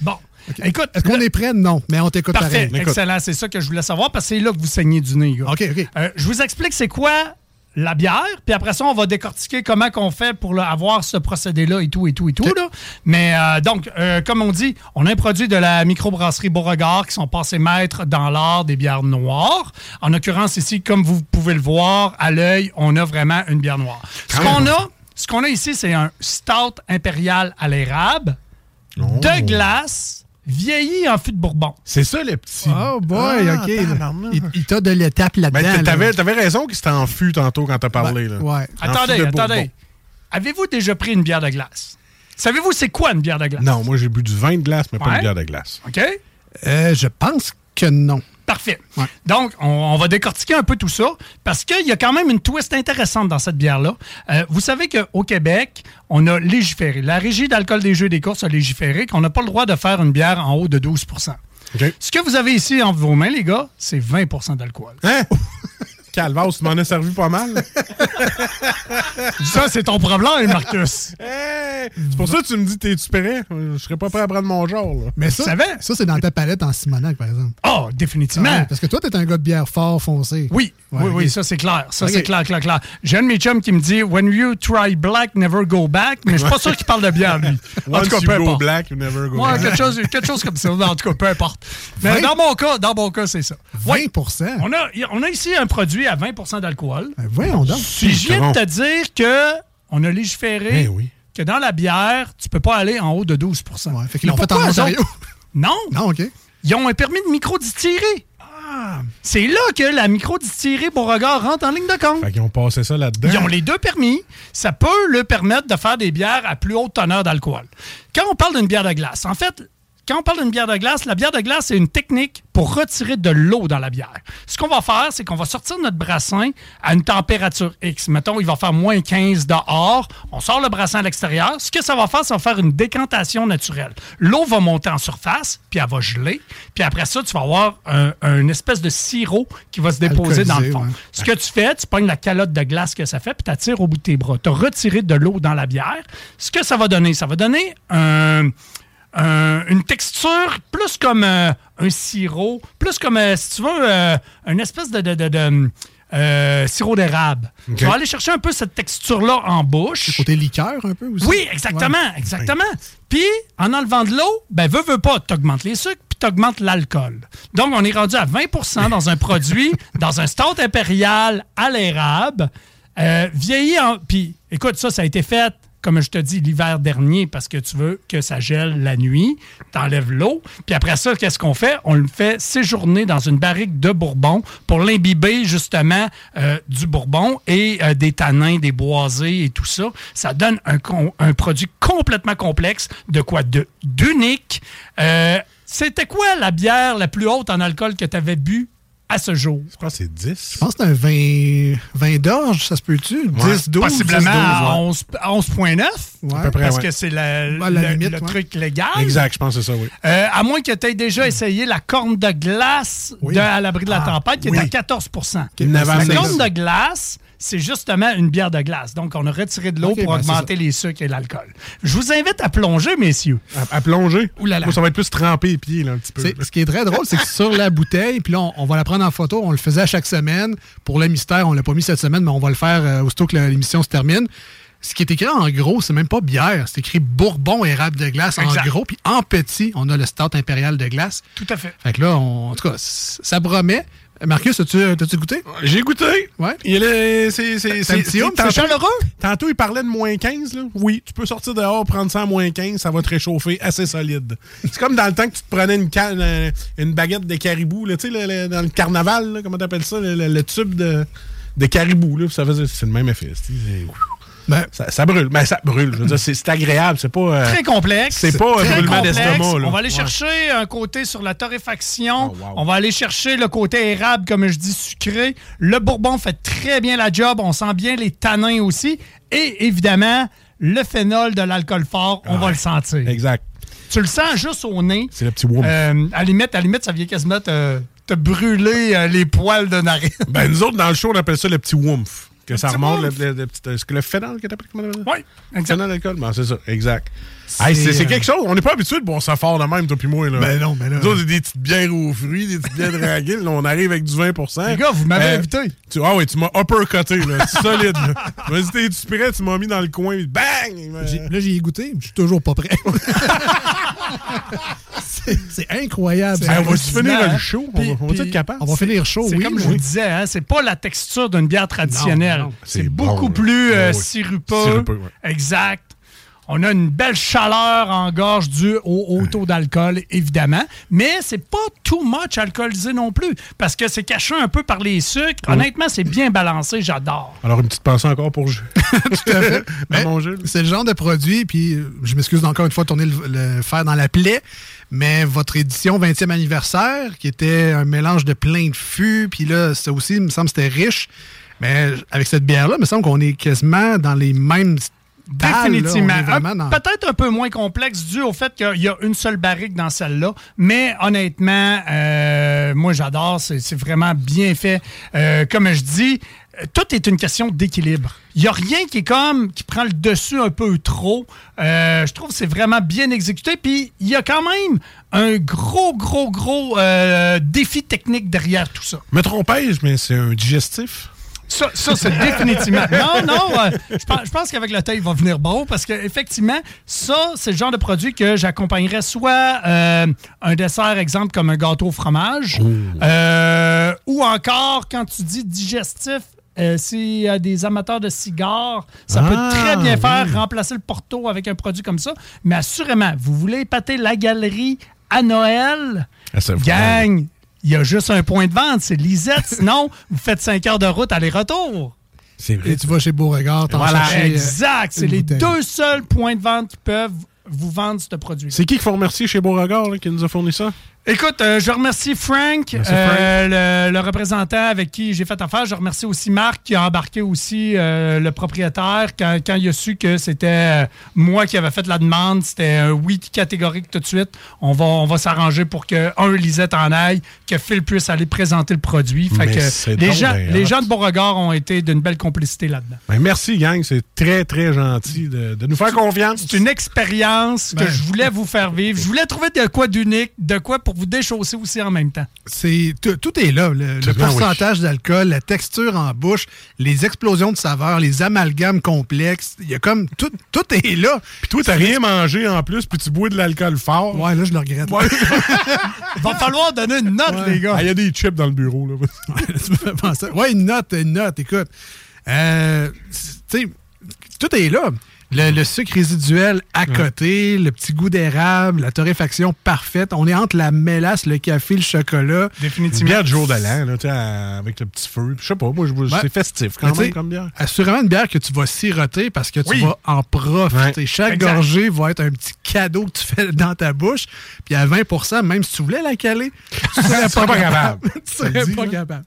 Bon. Écoute, Est-ce qu'on est prêt? Non, mais on t'écoute pareil. excellent. C'est ça que je voulais savoir parce que c'est là que vous saignez du nez, gars. OK, OK. Euh, je vous explique c'est quoi la bière, puis après ça, on va décortiquer comment qu'on fait pour là, avoir ce procédé-là et tout, et tout, et tout. Là. Mais euh, donc, euh, comme on dit, on a un produit de la microbrasserie Beauregard qui sont passés maîtres dans l'art des bières noires. En l'occurrence, ici, comme vous pouvez le voir, à l'œil, on a vraiment une bière noire. Ce qu'on a, ce qu'on a ici, c'est un stout impérial à l'érable de glace vieilli en fût de bourbon. C'est ça, le petit. Oh boy, Ah, OK. Il, il t'a de l'étape Ben, là-dedans. là. t'avais, t'avais raison qu'il s'était en fût tantôt quand t'as parlé. Ben, là. ouais. En Attendez, attendez. Avez-vous déjà pris une bière de glace? Savez-vous c'est quoi une bière de glace? Non, moi j'ai bu du vin de glace, mais pas une bière de glace. OK? Euh, je pense que non. Parfait. Ouais. Donc, on, on va décortiquer un peu tout ça parce qu'il y a quand même une twist intéressante dans cette bière-là. Euh, vous savez qu'au Québec, on a légiféré. La Régie d'alcool des jeux et des courses a légiféré qu'on n'a pas le droit de faire une bière en haut de 12 OK. Ce que vous avez ici entre vos mains, les gars, c'est 20% d'alcool. Hein? [laughs] Calvaire, tu m'en as servi pas mal. [laughs] Ça, c'est ton problème, Marcus. Hey! C'est pour ça que tu me dis, t'es-tu prêt? Je serais pas prêt à prendre mon genre. Là. Mais ça, Tu savais? ça c'est dans ta palette en Simonac, par exemple. Oh, définitivement. Ouais, parce que toi, t'es un gars de bière fort foncé. Oui, Ouais, oui, oui, ça c'est clair. Ça c'est clair, clair, clair. J'ai un de mes chums qui me dit When you try black, never go back. Mais je suis pas sûr qu'il parle de bière, lui. En Once tout cas, you peu go importe. black, you never go Ouais, back. quelque chose, quelque chose comme ça. En tout cas, peu importe. Mais 20? dans mon cas, dans mon cas, c'est ça. 20 Oui. On a, on a ici un produit à 20% d'alcool. Ben, voyons donc. Puis je viens de te dire que on a légiféré Ben oui. que dans la bière, tu peux pas aller en haut de 12 Ouais, fait qu'ils l'ont fait en Ontario? Non, Non, OK. ils ont un permis de micro-distillerie. C'est là que la micro-distillerie Beauregard rentre en ligne de compte. Fait qu'ils ont passé ça là-dedans. Ils ont les deux permis. Ça peut leur permettre de faire des bières à plus haute teneur d'alcool. Quand on parle d'une bière de glace, en fait, quand on parle d'une bière de glace, la bière de glace, c'est une technique pour retirer de l'eau dans la bière. Ce qu'on va faire, c'est qu'on va sortir notre brassin à une température X. Mettons, il va faire moins 15 dehors. On sort le brassin à l'extérieur. Ce que ça va faire, ça va faire une décantation naturelle. L'eau va monter en surface, puis elle va geler. Puis après ça, tu vas avoir un, un espèce de sirop qui va se déposer dans le fond. ouais. Ce que tu fais, tu pognes la calotte de glace que ça fait, puis tu tires au bout de tes bras. Tu as retiré de l'eau dans la bière. Ce que ça va donner, ça va donner un- un- une texture plus comme euh, un sirop, plus comme, euh, si tu veux, euh, une espèce de, de- de- de, sirop d'érable. Ok. Tu vas aller chercher un peu cette texture-là en bouche. Côté liqueur, un peu aussi? Oui, exactement, Ouais. exactement. Puis, en enlevant de l'eau, ben, veux, veux pas, tu augmentes les sucres, puis tu augmentes l'alcool. Donc, on est rendu à 20% dans un produit, [laughs] dans un stout impérial à l'érable, vieilli en... Puis, écoute, ça, ça a été fait, comme je te dis, l'hiver dernier, parce que tu veux que ça gèle la nuit, t'enlèves l'eau, puis après ça, qu'est-ce qu'on fait? On le fait séjourner dans une barrique de bourbon pour l'imbiber, justement, euh, du bourbon et euh, des tanins, des boisés et tout ça. Ça donne un, produit complètement complexe, de quoi? D'unique. Euh, C'était quoi la bière la plus haute en alcool que tu avais bu? À ce jour? Je pense que c'est 10. Je pense que c'est un 20, 20 d'orge, ça se peut-tu? 10, 12? Possiblement 10, 12, à ouais. 11 à 11,9. Ouais. À peu près, Parce ouais. que c'est la- Ben, la le, limite, le ouais. truc légal. Exact, je pense que c'est ça, oui. Euh, à moins que tu aies déjà essayé la corne de glace Oui. de à l'abri de la Ah, tempête, qui oui. est à 14 Il y en avait La corne de glace, c'est justement une bière de glace. Donc, on a retiré de l'eau pour ben, augmenter les sucres et l'alcool. Je vous invite à plonger, messieurs. À, à plonger? Ouh là là. Moi, ça va être plus tremper les pieds, là, un petit peu. C'est- Ce qui est très drôle, c'est que sur la bouteille, puis là, on, on va la prendre en photo. On le faisait à chaque semaine. Pour le mystère, on l'a pas mis cette semaine, mais on va le faire euh, aussitôt que la- l'émission se termine. Ce qui est écrit en gros, c'est même pas bière. C'est écrit Bourbon érable de glace Exact. en gros. Puis en petit, on a le Stout impérial de glace. Tout à fait. Fait que là, on- en tout cas, ça promet. Marcus, as-tu as goûté? J'ai goûté. Ouais. Il est, c'est, chaleureux? Tantôt, il parlait de moins 15. Là. Oui, tu peux sortir dehors, prendre ça à moins 15, ça va te réchauffer assez solide. C'est comme dans le temps que tu te prenais une, canne, euh, une baguette de caribou, là, tu sais, dans le carnaval, là, comment t'appelles ça, le, le- le tube de, de caribou. Là, ça faisait, c'est le même effet. Ben, ça, ça brûle. Ben, ça brûle. Je veux dire, c'est, agréable. C'est pas. euh, Très complexe. C'est pas un Très brûlement d'estomac. On va aller Ouais. chercher un côté sur la torréfaction. Oh, wow. On va aller chercher le côté érable, comme je dis, sucré. Le bourbon fait très bien la job. On sent bien les tanins aussi. Et évidemment, le phénol de l'alcool fort, on va le sentir. Exact. Tu le sens juste au nez. C'est le petit whoop. Euh, à, la limite, à limite, ça vient quasiment te, te brûler euh, les poils de narine. Ben, nous autres, dans le show, on appelle ça le petit woomph. Que ça remonte, le, le- le petit- est-ce que le phénol que t'appelles comment t'appelles ça? Oui, exact. Phénol d'alcool, ben, c'est ça, exact. Hey, c'est, euh, quelque chose, on n'est pas habitué de boire ça fort de même, toi puis moi. Là. Ben non, ben là- Nous autres, c'est des petites bières aux fruits, des petites bières draguées. Là, on arrive avec du 20% Les gars, vous m'avez Euh, invité. Tu, ah oui, tu m'as uppercuté, là. C'est solide, là. Vas-y, t'es-tu prêt? Tu m'as mis dans le coin, bang! j'ai- là, j'y ai goûté. Je suis toujours pas prêt. [laughs] c'est incroyable. On va-tu finir le show? Puis- on va, être capable? On va finir chaud, oui. comme je vous disais, hein, c'est pas la texture d'une bière traditionnelle. C'est beaucoup bon, plus euh, ouais. sirupeux. Sirupeux, ouais. Exact. On a une belle chaleur en gorge due au haut taux d'alcool, évidemment. Mais c'est pas too much alcoolisé non plus. Parce que c'est caché un peu par les sucres. Honnêtement, c'est bien balancé. J'adore. Alors, une petite pensée encore pour Jules. [laughs] Tout à fait. [laughs] Ben. C'est le genre de produit, puis euh, je m'excuse encore une fois de tourner le, le fer dans la plaie, mais votre édition 20e anniversaire, qui était un mélange de plein de fûts, puis là, ça aussi, il me semble, c'était riche. Mais avec cette bière-là, il me semble qu'on est quasiment dans les mêmes Définitivement. dans- Peut-être un peu moins complexe dû au fait qu'il y a une seule barrique dans celle-là. Mais honnêtement, euh, moi j'adore. C'est vraiment bien fait. Euh, comme je dis, tout est une question d'équilibre. Il n'y a rien qui est comme qui prend le dessus un peu trop. Euh, je trouve que c'est vraiment bien exécuté. Puis il y a quand même un gros, gros, gros euh, défi technique derrière tout ça. Me trompais-je, mais c'est un digestif? Ça, ça, c'est définitivement. Non, non, euh, je pense, je pense qu'avec le temps, il va venir bon parce qu'effectivement, ça, c'est le genre de produit que j'accompagnerais soit euh, un dessert, exemple, comme un gâteau au fromage, euh, ou encore, quand tu dis digestif, euh, s'il y a des amateurs de cigares, ça Ah, peut très bien faire oui. remplacer le porto avec un produit comme ça. Mais assurément, vous voulez épater la galerie à Noël, Ah, gang, il y a juste un point de vente, c'est Lisette. [laughs] Sinon, vous faites 5 heures de route aller-retour. C'est vrai. Et tu vas chez Beauregard, t'en Voilà. chercher, euh, Exact. C'est les bouteille. deux seuls points de vente qui peuvent vous vendre ce produit. C'est qui qu'il faut remercier chez Beauregard là, qui nous a fourni ça? Écoute, euh, je remercie Frank, Merci, euh, le, le représentant avec qui j'ai fait affaire. Je remercie aussi Marc qui a embarqué aussi euh, le propriétaire quand, quand il a su que c'était moi qui avais fait la demande. C'était un oui catégorique tout de suite. On va, on va s'arranger pour que, un, Lisette en aille, que Phil puisse aller présenter le produit. Fait Mais que les, gens, les gens de Beauregard ont été d'une belle complicité là-dedans. Ben, merci, gang. C'est très, très gentil de, de nous faire confiance. C'est une expérience que Ben. je voulais vous faire vivre. Je voulais trouver de quoi d'unique, de quoi pour vous déchausser aussi en même temps. C'est tout, tout est là. Le, le oui. pourcentage d'alcool, la texture en bouche, les explosions de saveurs, les amalgames complexes. Il y a comme tout, tout est là. Puis toi, t'as rien mangé en plus, puis tu bois de l'alcool fort. Ouais, là, je le regrette. [laughs] Va falloir donner une note, Ouais. les gars. Ah, Il y a des chips dans le bureau. Là. [laughs] Ouais, une note, une note. Écoute, euh, tu sais, tout est là. Le, le sucre résiduel à côté, le petit goût d'érable, la torréfaction parfaite. On est entre la mélasse, le café, le chocolat. Une bière de jour de l'an, là, tu sais, avec le petit feu. Je sais pas, moi, je- Ouais. c'est festif quand même comme bière. Assurément une bière que tu vas siroter parce que tu Oui. vas en profiter. Ouais. Chaque Exact. gorgée va être un petit cadeau que tu fais [laughs] dans ta bouche. Puis à 20% même si tu voulais la caler, tu [laughs] serais pas pas capable. [laughs] tu serais pas capable.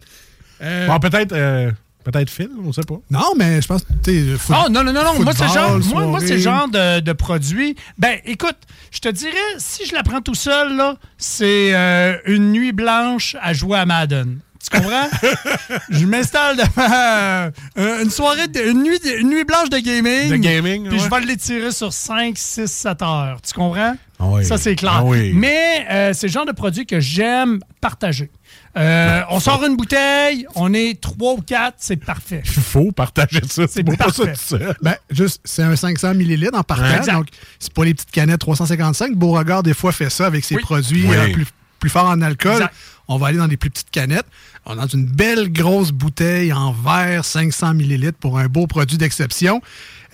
Euh, Bon, peut-être euh, peut-être Phil, on sait pas. Non, mais je pense que foot- Oh non, non, non, non. Moi, c'est le genre, moi, moi, soirée. genre de, de produit. Ben, écoute, je te dirais, si je la prends tout seul, là, c'est euh, une nuit blanche à jouer à Madden. Tu comprends? [laughs] je m'installe devant euh, une soirée, de- une, nuit, une nuit blanche de gaming. De gaming, Puis ouais. je vais l'étirer sur 5, 6, 7 heures. Tu comprends? Ah oui. Ça, c'est clair. Ah oui. Mais euh, c'est le genre de produit que j'aime partager. Euh, on sort une bouteille, on est trois ou quatre, c'est parfait. [laughs] Il faut partager ça. C'est pas ça tout seul. Ben, juste, c'est un 500 millilitres en partant. Exact. Donc, c'est pas les petites canettes 355. Beauregard, des fois, fait ça avec ses Oui. produits Oui. euh, plus, plus forts en alcool. Exact. On va aller dans des plus petites canettes. On est dans une belle grosse bouteille en verre, 500 millilitres pour un beau produit d'exception.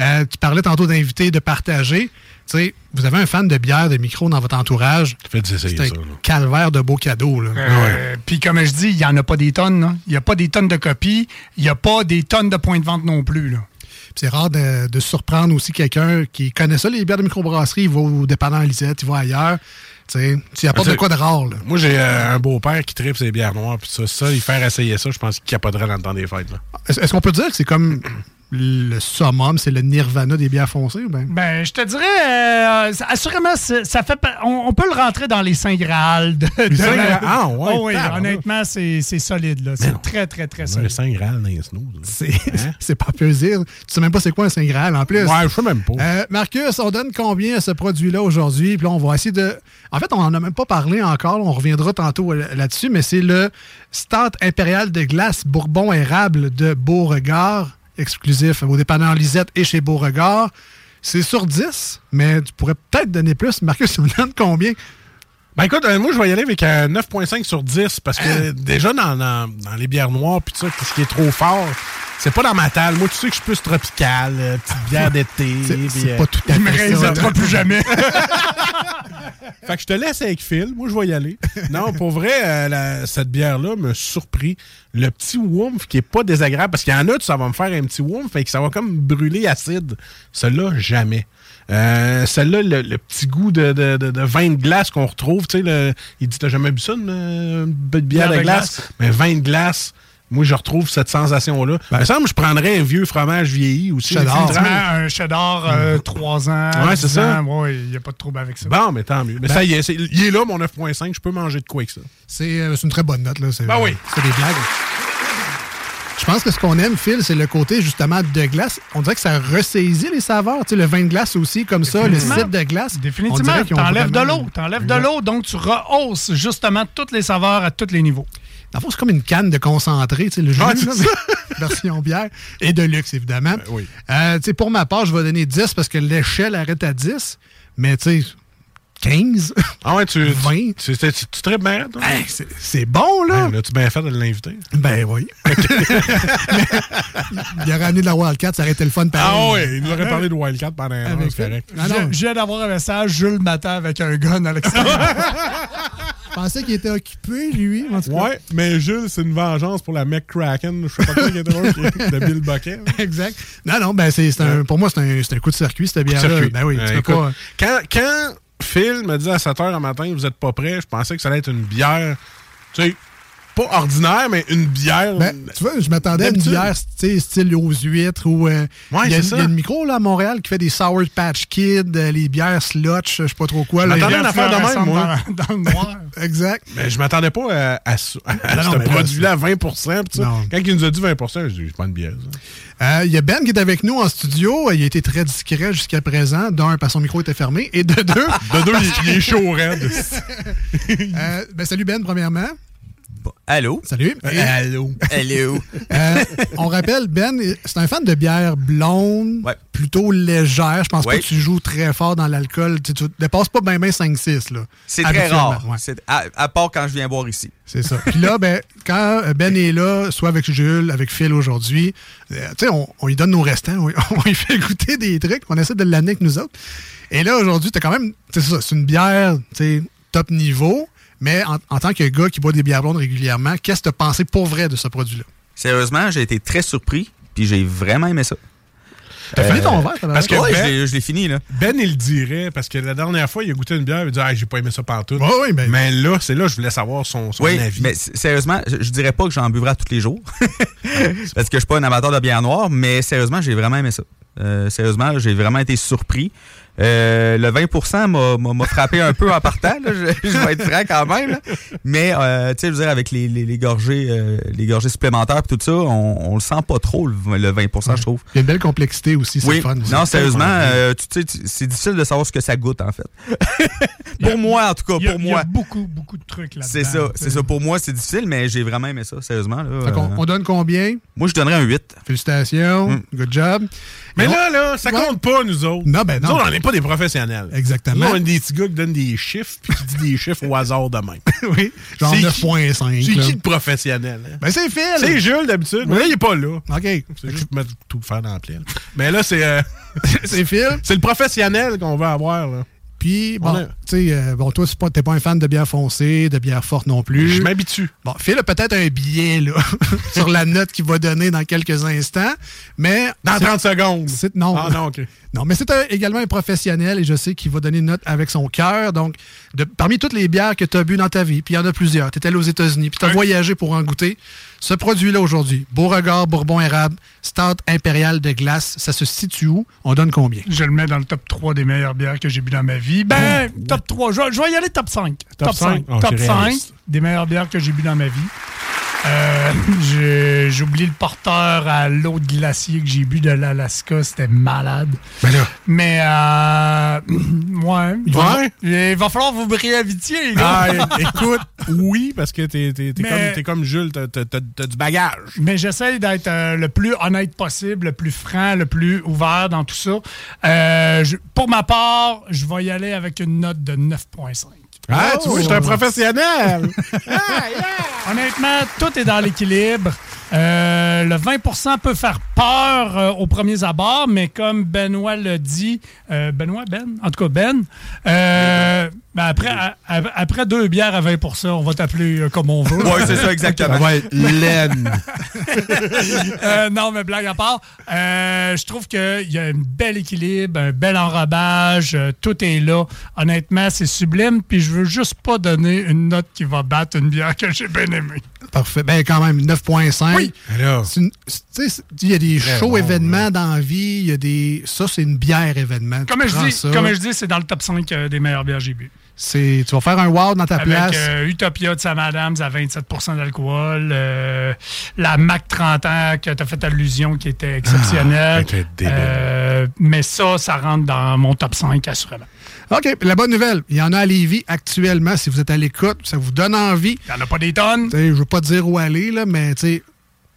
Euh, tu parlais tantôt d'inviter, de partager. Tu sais, vous avez un fan de bière, de micro dans votre entourage? Faites essayer un ça. calvaire de beaux cadeaux. Là. Euh, Puis comme je dis, il n'y en a pas des tonnes. Il n'y a pas des tonnes de copies. Il n'y a pas des tonnes de points de vente non plus. Là. Puis C'est rare de, de surprendre aussi quelqu'un qui connaît ça, les bières de microbrasserie. Il va au dépanneur Lisette, il va ailleurs. Tu sais, tu apportes de quoi de rare. Là. Moi, j'ai euh, un beau-père qui tripe ses bières noires, puis ça, ça, il faire essayer ça, je pense qu'il capoterait dans le temps des fêtes. Est-ce qu'on peut dire que c'est comme le summum, c'est le nirvana des bières foncées? ou Ben? Ben, je te dirais, euh, assurément, ça fait, on, on peut le rentrer dans les Saint Graal. De, de? Ah, ouais, Oh oui, honnêtement, c'est solide. là. C'est très, très, très solide. Saint Graal dans les. C'est Hein? [laughs] c'est pas plaisir. Tu sais même pas c'est quoi un Saint Graal en plus. Ouais, je sais même pas. Euh, Marcus, on donne combien à ce produit-là aujourd'hui? Puis là, on va essayer de. En fait, on en a même pas parlé encore. On reviendra tantôt là- là-dessus, mais c'est le Start impérial de glace Bourbon érable de Beauregard, exclusif au dépanneur Lisette et chez Beauregard. C'est sur 10, mais tu pourrais peut-être donner plus. Marcus, [laughs] tu me donnes combien? Ben écoute, euh, moi je vais y aller avec un 9.5 sur 10 parce que [laughs] déjà dans, dans- dans les bières noires puis tout ça, ce qui est trop fort, c'est pas dans ma table. Moi tu sais que je suis plus tropical, euh, petite bière d'été. C'est- euh, pas tout à Il me fait réalisera là. plus jamais. [laughs] Fait que je te laisse avec Phil. Moi, je vais y aller. Non, pour vrai, euh, la- cette bière-là me surpris. Le petit woof qui est pas désagréable, parce qu'il y en a, ça va me faire un petit woof, fait que ça va comme brûler acide. Celle-là, jamais. Euh, Celle-là, le, le petit goût de, de- de- de vin de glace qu'on retrouve, tu sais, il dit, t'as jamais bu ça, une, une bière de de glace? glace? Mais vin de glace, moi, je retrouve cette sensation-là. Il me semble que je prendrais un vieux fromage vieilli aussi. Cheddar. un cheddar, euh, 3 ans. Ouais, c'est 10 ça. ouais, il n'y a pas de trouble avec ça. Bon, mais tant mieux. Mais Ben- ça y est, il est là, mon 9.5. Je peux manger de quoi avec ça? C'est euh, une très bonne note. Là. C'est, Ben oui. C'est des blagues. Je pense que ce qu'on aime, Phil, c'est le côté justement de glace. On dirait que ça ressaisit les saveurs. Tu sais, le vin de glace aussi, comme ça, le cidre de glace. Définitivement, t'enlèves de vraiment- l'eau. T'enlèves de l'eau, donc tu rehausses justement toutes les saveurs à tous les niveaux. Dans le fond, c'est comme une canne de concentré, tu sais, le jus, là, ça. [laughs] version bière. Et de luxe, évidemment. Ben oui. Euh, tu sais, pour ma part, je vais donner 10 parce que l'échelle arrête à 10. Mais tu sais, 15, Ah ouais, tu, [laughs] 20. tu, tu, tu, tu tripes bien, toi? Hey, c'est- c'est bon, là. Hey, As-tu bien fait de l'inviter? Ben oui. [laughs] il aurait amené de la Wildcat, ça aurait été le fun pareil. Ah ouais, il nous aurait parlé de Wildcat pendant un an, c'est correct. Ah non. Je- Je viens d'avoir un message, Jules m'attend avec un gun à l'extérieur. Je pensais qu'il était occupé, lui. En tout cas. Ouais, mais Jules, c'est une vengeance pour la McCracken. Je sais pas quoi qui est drôle, qui est de Bill Bucket. [laughs] exact. Non, non, ben c'est un, pour moi, c'est un, c'est un coup de circuit, cette bière-là. Circuit. Ben oui, Euh, écoute, pas. Quand, quand Phil me dit à 7 h le matin, vous êtes pas prêt, je pensais que ça allait être une bière, tu sais, pas ordinaire, mais une bière. Ben, tu vois, je m'attendais à une bière tu sais, style aux huîtres ou. euh, Ouais, il y a, c'est il ça. y a une micro là, à Montréal qui fait des Sour Patch Kids, euh, les bières Slotch, je sais pas trop quoi. Je m'attendais à une affaire de même, moi. Dans, [laughs] dans le noir. exact. Mais je m'attendais pas à, à Non, ce produit-là à 20 pis. Quand il nous a dit 20 je dis, c'est pas une bière. Euh, Il y a Ben qui est avec nous en studio. Il a été très discret jusqu'à présent. D'un, parce que son micro était fermé. Et de deux. De deux, il, il est chaud raide. [laughs] Euh, ben, salut Ben, premièrement. Allô? Salut. Et- Allô? [laughs] Allô? Euh, on rappelle, Ben, c'est un fan de bière blonde, plutôt légère. Je pense Ouais. pas que tu joues très fort dans l'alcool. Tu, tu dépasses pas bien bien 5-6. là. C'est très rare. ouais. À, à part quand je viens boire ici. C'est ça. Puis là, ben, quand Ben est là, soit avec Jules, avec Phil aujourd'hui, euh, tu sais, on, on lui donne nos restants, on, [laughs] on lui fait goûter des trucs, on essaie de l'amener avec nous autres. Et là, aujourd'hui, t'as quand même, c'est ça, c'est une bière, tu sais, top niveau, mais en, en tant que gars qui boit des bières blondes régulièrement, qu'est-ce que t'as pensé pour vrai de ce produit-là? Sérieusement, j'ai été très surpris, puis j'ai vraiment aimé ça. T'as fini ton verre, t'as Parce que Ouais, Ben- je l'ai- je l'ai fini, là. Ben, il le dirait, parce que la dernière fois, il a goûté une bière, il a dit, ah, j'ai pas aimé ça pantoute. Ouais, ouais, ben- Mais là, c'est là, je voulais savoir son, son Oui, avis. mais sérieusement, je, je dirais pas que j'en buvrai tous les jours. [laughs] parce que je suis pas un amateur de bière noire, mais sérieusement, j'ai vraiment aimé ça. Euh, sérieusement, j'ai vraiment été surpris. Euh, le 20 m'a- m'a m'a frappé un peu en partant, là, je, je vais être franc quand même. là. Mais, euh, tu sais, je veux dire, avec les, les, les gorgées, euh, les gorgées supplémentaires et tout ça, on, on le sent pas trop, le, le 20 je trouve. Il y a une belle complexité aussi, c'est Oui, fun. non, sérieusement, tu sais, c'est difficile de savoir ce que ça goûte, en fait. [laughs] pour moi, en tout cas, Il y a- pour il y a moi. beaucoup, beaucoup de trucs là-dedans. C'est ça, c'est ça. Pour moi, c'est difficile, mais j'ai vraiment aimé ça, sérieusement. Là, on donne combien? Moi, je donnerais un 8. Félicitations, Mm. good job. Mais on- là, là, ça Ouais. compte pas, nous autres. Non, ben non. Nous autres, on n'est pas des professionnels. Exactement. Nous, on est des petits gars qui donnent des chiffres puis qui disent des chiffres au hasard de même. [laughs] oui, genre C'est qui- 9.5. C'est qui le professionnel? hein? Ben c'est Phil. C'est Jules, d'habitude. Mais là, il est pas là. OK. C'est juste mettre tout le faire dans la plaie. là. Mais là, c'est... euh, [laughs] c'est Phil. [laughs] C'est le professionnel qu'on veut avoir, là. Puis, On bon, a- tu sais, euh, bon, toi, pas- t'es pas un fan de bière foncée, de bière forte non plus. Je m'habitue. Bon, Phil a peut-être un billet, là, [laughs] sur la note qu'il va donner dans quelques instants, mais... Dans c'est- 30 secondes. Non. Ah non, OK. Non, mais c'est également un professionnel et je sais qu'il va donner une note avec son cœur. Donc, de- parmi toutes les bières que tu as bu dans ta vie, puis il y en a plusieurs, tu étais allé aux États-Unis, puis tu as voyagé pour en goûter, ce produit-là aujourd'hui, Beauregard Bourbon Érable, Stout Impérial de glace, ça se situe où? On donne combien? Je le mets dans le top 3 des meilleures bières que j'ai bu dans ma vie. Ben, top 3. Je, vais- je vais y aller top 5. Top 5? Oh, top c'est 5 réaliste. des meilleures bières que j'ai bu dans ma vie. Euh, j'ai oublié le porteur à l'eau de glacier que j'ai bu de l'Alaska. C'était malade. Ben là. Mais, euh, [clears throat] ouais. Il va, Ouais? il va falloir vous réinviter, les gars. Ah, [laughs] écoute, oui, parce que t'es t'es- t'es comme, t'es comme Jules, t'as t'as- t'as- t'as du bagage. Mais j'essaie d'être euh, le plus honnête possible, le plus franc, le plus ouvert dans tout ça. Euh, je- pour ma part, je vais y aller avec une note de 9.5. Ah, tu vois, je suis un professionnel. [laughs] Honnêtement, tout est dans l'équilibre. Euh, le 20% peut faire peur euh, aux premiers abords, mais comme Benoît l'a dit, euh, Benoît, Ben, en tout cas Ben, euh, ben après, à- à- après deux bières à 20% on va t'appeler euh, comme on veut. Ouais, c'est ça, exactement. Ça va être laine. [laughs] Euh, non, mais blague à part, euh, je trouve qu'il y a un bel équilibre, un bel enrobage, euh, tout est là. Honnêtement, c'est sublime, puis je veux juste pas donner une note qui va battre une bière que j'ai bien aimée. Parfait. Ben, quand même, 9.5. Oui. Alors, C'est une- c'est- tu sais, Il y a des Très shows bon, événements dans la vie. Il y a des. Ça, c'est une bière événement. Comme Tu je, dis, ça, comme je dis, c'est dans le top 5 euh, des meilleures bières que j'ai bu. C'est- Tu vas faire un wow dans ta Avec place. euh, Utopia de Sam Adams à 27% d'alcool, euh, la Mac 30 ans que tu as fait allusion qui était exceptionnelle. Ah, débile. Euh, mais ça, ça rentre dans mon top 5 assurément. OK. La bonne nouvelle, il y en a à Lévis actuellement. Si vous êtes à l'écoute, ça vous donne envie. Il n'y en a pas des tonnes. Sais, je veux pas dire où aller, là, mais tu sais,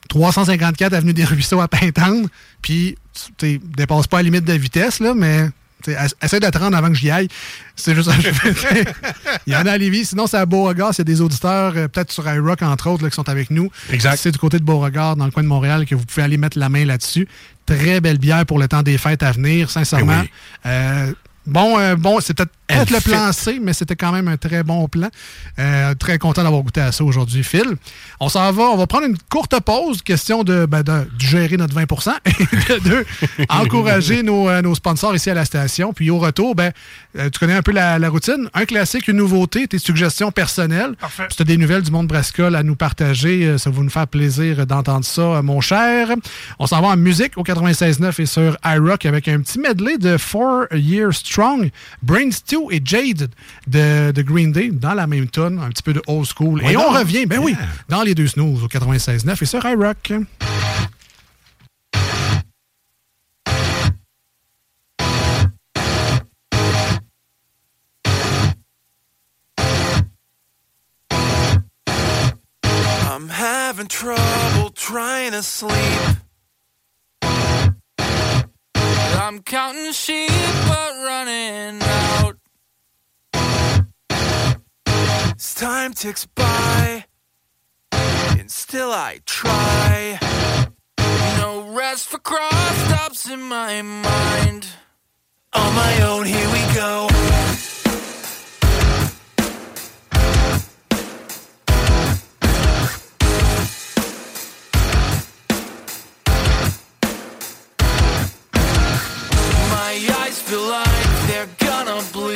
354 Avenue des Ruisseaux à Pintendre. Puis, tu dépasse pas la limite de vitesse, là, mais tu sais, essa- essaie de te rendre avant que j'y aille. C'est juste ça que je fais. Il y en a à Lévis. Sinon, c'est à Beauregard. C'est des auditeurs, euh, peut-être sur iRock, entre autres, là, qui sont avec nous. Exact. C'est du côté de Beauregard, dans le coin de Montréal, que vous pouvez aller mettre la main là-dessus. Très belle bière pour le temps des fêtes à venir, sincèrement. Eh oui. Euh, bon, euh, bon c'est peut-être Peut-être le plan C, mais c'était quand même un très bon plan. Euh, très content d'avoir goûté à ça aujourd'hui, Phil. On s'en va, on va prendre une courte pause, question de, ben, de, de gérer notre 20% [laughs] et de deux, encourager nos, euh, nos sponsors ici à la station. Puis au retour, ben, euh, tu connais un peu la, la routine. Un classique, une nouveauté, tes suggestions personnelles. Parfait. Si tu as des nouvelles du monde Brascol à nous partager, ça va nous faire plaisir d'entendre ça, mon cher. On s'en va en musique au 96.9 et sur iRock avec un petit medley de Four Years Strong, Brain Et Jade de, de Green Day dans la même tonne, un petit peu de old school. Ouais et on donc. revient, ben oui, dans les deux snooze au 96.9 et sur iRock. I'm having trouble trying to sleep. I'm counting sheep but running out. As time ticks by, and still I try. No rest for cross stops in my mind. On my own, here we go. My eyes feel like they're gonna bleed.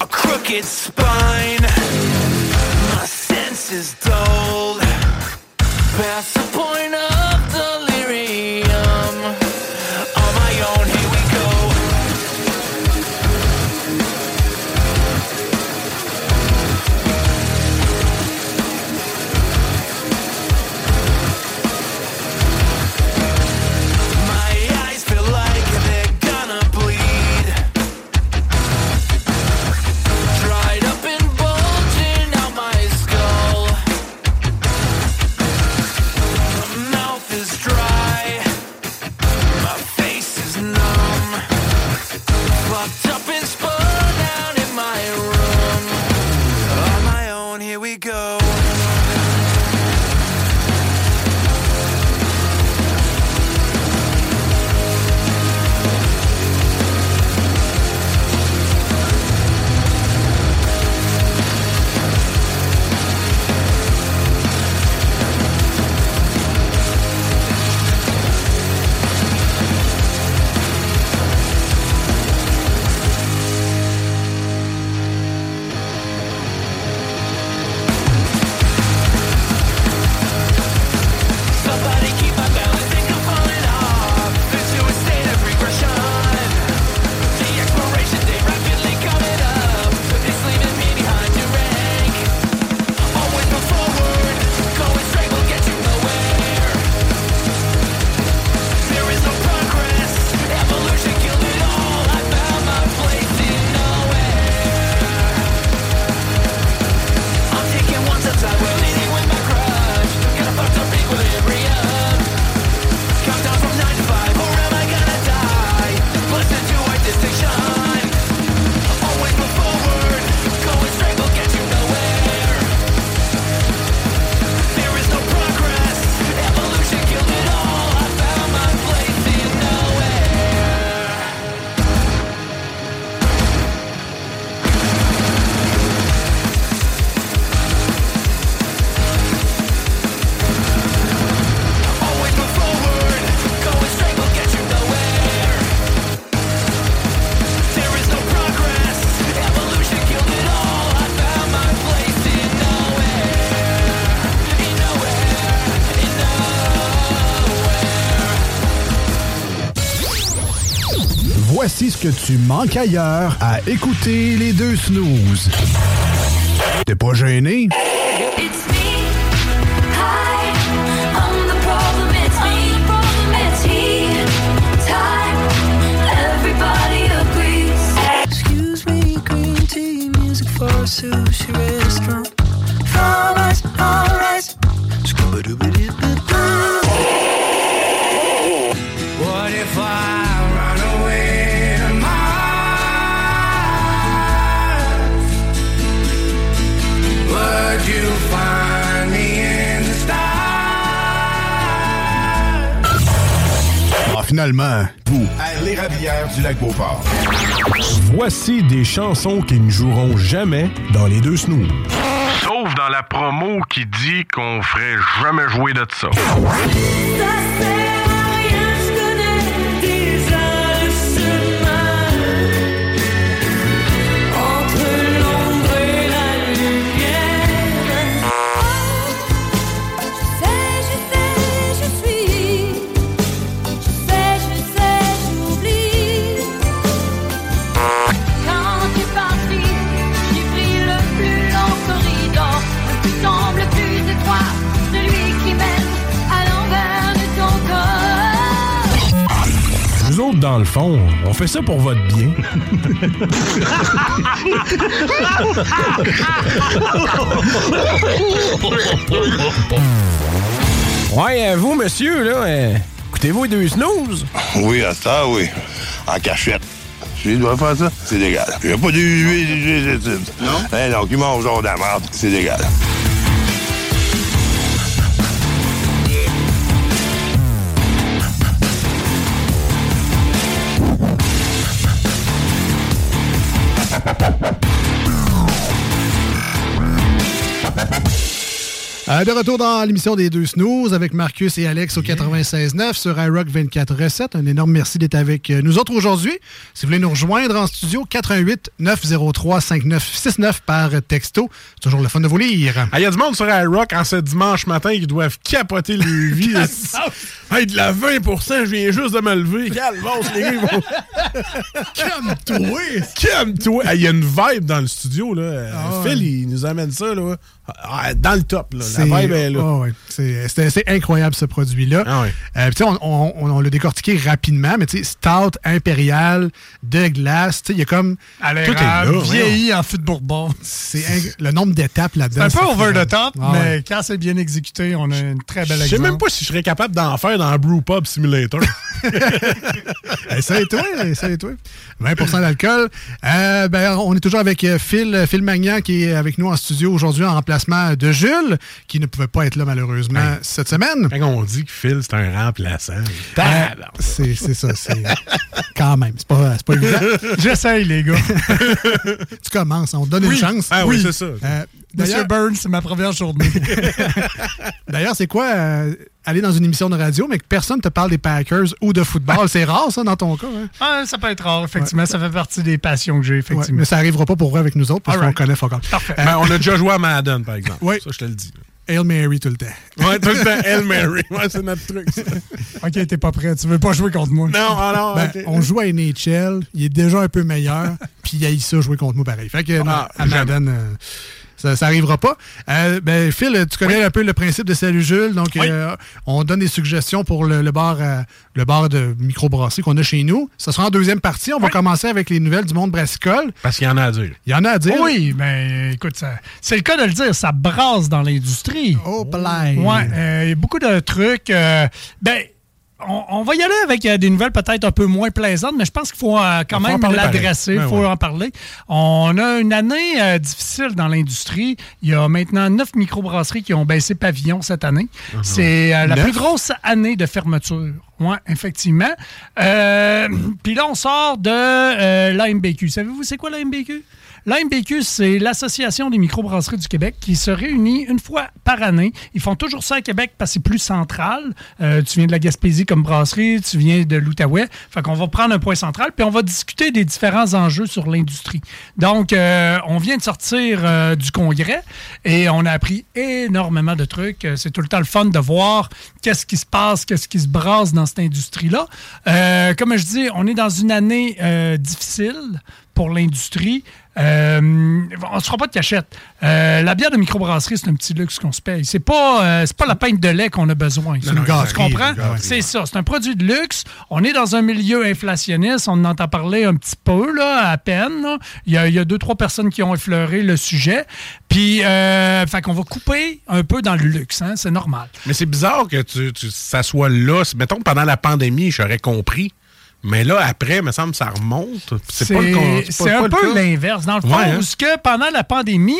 A crooked spine. My senses dulled. Past the point of que tu manques ailleurs à écouter les deux snooze. T'es pas gêné? It's me. Hi, I'm the problem. It's me. Problem. It's he. Time. Everybody agrees. Excuse me, green tea, music for sushi finalement, vous, à l'érablière du lac Beauport. Voici des chansons qui ne joueront jamais dans les deux snooze. Sauf dans la promo qui dit qu'on ferait jamais jouer de ça. Ça dans le fond, on fait ça pour votre bien. Ouais, euh, vous, monsieur, là, euh, écoutez-vous deux snooze? Oui, à ça, oui. En cachette. Tu dois faire ça? C'est légal. Il n'y a pas de huile, Non? Eh non, qui mange genre de la merde, c'est légal. Euh, de retour dans l'émission des deux snooze avec Marcus et Alex au 96.9 sur iRock 24 Recettes. Un énorme merci d'être avec euh, nous autres aujourd'hui. Si vous voulez nous rejoindre en studio, 88 903 5969 par texto. C'est toujours le fun de vous lire. Il y a du monde sur iRock en ce dimanche matin qui doivent capoter le [laughs] vie. Hey, de la 20% je viens juste de me lever. Calvance, les gars. [laughs] Calme-toi! Calme-toi! Hey, Il y a une vibe dans le studio, là. Ah Phil, ouais. il nous amène ça, là. Ah, Dans le top, là. C'est- La vibe est là. Ouais. C'est c'est- c'est incroyable ce produit-là. Ah Euh, on, on- on- on l'a décortiqué rapidement, mais tu sais, stout, impérial, de glace, tu sais, il y a comme... Tout est vieilli en fût de Bourbon. C'est le nombre d'étapes C'est là-dedans. un peu c'est over the top, mais quand c'est bien exécuté, on a une très belle Je sais même pas si je serais capable d'en faire dans Brew Pub Simulator. Essaye-toi, essaye-toi. 20% d'alcool. Euh, ben, on est toujours avec euh, Phil, Phil Magnan qui est avec nous en studio aujourd'hui en remplacement de Jules, qui ne pouvait pas être là malheureusement cette semaine. Quand on dit que Phil, c'est un remplaçant. Euh, c'est c'est ça, c'est quand même. C'est pas, c'est pas évident. [laughs] J'essaye, les gars. [laughs] tu commences, on te donne Oui. une chance. Ah oui, c'est ça. Euh, Monsieur D'ailleurs, Burns, c'est ma première journée. [laughs] d'ailleurs, c'est quoi euh, aller dans une émission de radio, mais que personne te parle des Packers ou de football? C'est rare, ça, dans ton cas. hein? Ah, ça peut être rare, effectivement. Ça fait partie des passions que j'ai, Ouais, effectivement. mais ça arrivera pas pour vrai avec nous autres parce qu'on connaît Focus. Parfait. Ben, on a déjà joué à Madden, par exemple. Oui. Ça, je te le dis. Hail Mary tout le temps. Ouais, tout le temps, El Mary. Ouais, c'est notre truc, ça. [laughs] OK, t'es pas prêt. Tu veux pas jouer contre moi? Non, alors. Ben, ok. On joue à NHL, il est déjà un peu meilleur, puis il a ça jouer contre moi pareil. Fait que non, Ah, à Madden, euh, ça, ça arrivera pas. Euh, ben, Phil, tu connais un peu le principe de Salut Jules, donc euh, on donne des suggestions pour le, le bar, euh, le bar de microbrasserie qu'on a chez nous. Ça sera en deuxième partie. On va commencer avec les nouvelles du monde brassicole. Parce qu'il y en a à dire. Il y en a à dire. Oui, mais écoute, ça- c'est le cas de le dire, ça brasse dans l'industrie. Oh, blague. Ouais, euh, il y a beaucoup de trucs. euh, ben, on, on va y aller avec euh, des nouvelles peut-être un peu moins plaisantes, mais je pense qu'il faut euh, quand faut même l'adresser, il pareil. faut Ouais, en parler. On a une année euh, difficile dans l'industrie. Il y a maintenant neuf microbrasseries qui ont baissé pavillon cette année. C'est euh, la Neuf? plus grosse année de fermeture. Oui, effectivement. [clears throat] Puis là, on sort de l'AMBQ. Savez-vous c'est quoi l'AMBQ? L'AMBQ, c'est l'Association des microbrasseries du Québec qui se réunit une fois par année. Ils font toujours ça à Québec parce que c'est plus central. Euh, tu viens de la Gaspésie comme brasserie, tu viens de l'Outaouais. Fait qu'on va prendre un point central, puis on va discuter des différents enjeux sur l'industrie. Donc, euh, on vient de sortir euh, du congrès et on a appris énormément de trucs. C'est tout le temps le fun de voir qu'est-ce qui se passe, qu'est-ce qui se brasse dans cette industrie-là. Comme je dis, on est dans une année difficile pour l'industrie. Euh, on ne se fera pas de cachette. Euh, la bière de microbrasserie, c'est un petit luxe qu'on se paye. C'est pas, euh, c'est pas la pinte de lait qu'on a besoin. C'est une Tu comprends? C'est ça. C'est un produit de luxe. On est dans un milieu inflationniste. On en entend parler un petit peu, là, à peine. là. Il, y a, il y a deux, trois personnes qui ont effleuré le sujet. Puis, euh, fait qu'on va couper un peu dans le luxe. hein. C'est normal. Mais c'est bizarre que tu, tu- ça soit là. Mettons, pendant la pandémie, j'aurais compris. Mais là, après, il me semble que ça remonte. C'est un peu l'inverse. Dans le fond, Ouais, hein? où ce que pendant la pandémie,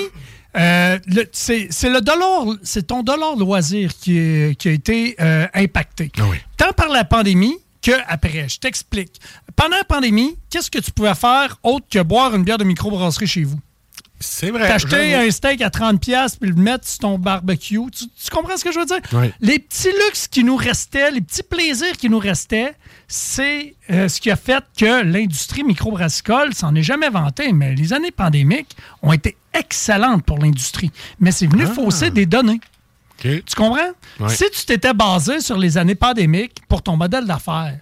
euh, c'est le dollar, c'est ton dollar loisir qui, est- qui a été euh, impacté. Ah Tant par la pandémie que après. Je t'explique. Pendant la pandémie, qu'est-ce que tu pouvais faire autre que boire une bière de microbrasserie chez vous? C'est vrai. T'acheter un steak à 30$ piastres puis le mettre sur ton barbecue. Tu, tu comprends ce que je veux dire? Oui. Les petits luxes qui nous restaient, les petits plaisirs qui nous restaient, c'est euh, ce qui a fait que l'industrie microbrassicole s'en est jamais vantée, mais les années pandémiques ont été excellentes pour l'industrie. Mais c'est venu Ah. fausser des données. Tu comprends? Si tu t'étais basé sur les années pandémiques pour ton modèle d'affaires,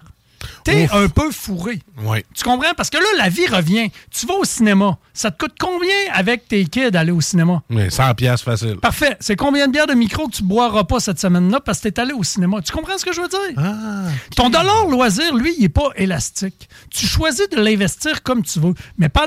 t'es un peu fourré. Ouais. Tu comprends? Parce que là, la vie revient. Tu vas au cinéma. Ça te coûte combien avec tes kids d'aller au cinéma? Mais 100 pièces facile. Parfait. C'est combien de bières de micro que tu boiras pas cette semaine-là parce que tu es allé au cinéma? Tu comprends ce que je veux dire? Ah, Ton dollar loisir, lui, il n'est pas élastique. Tu choisis de l'investir comme tu veux, mais pas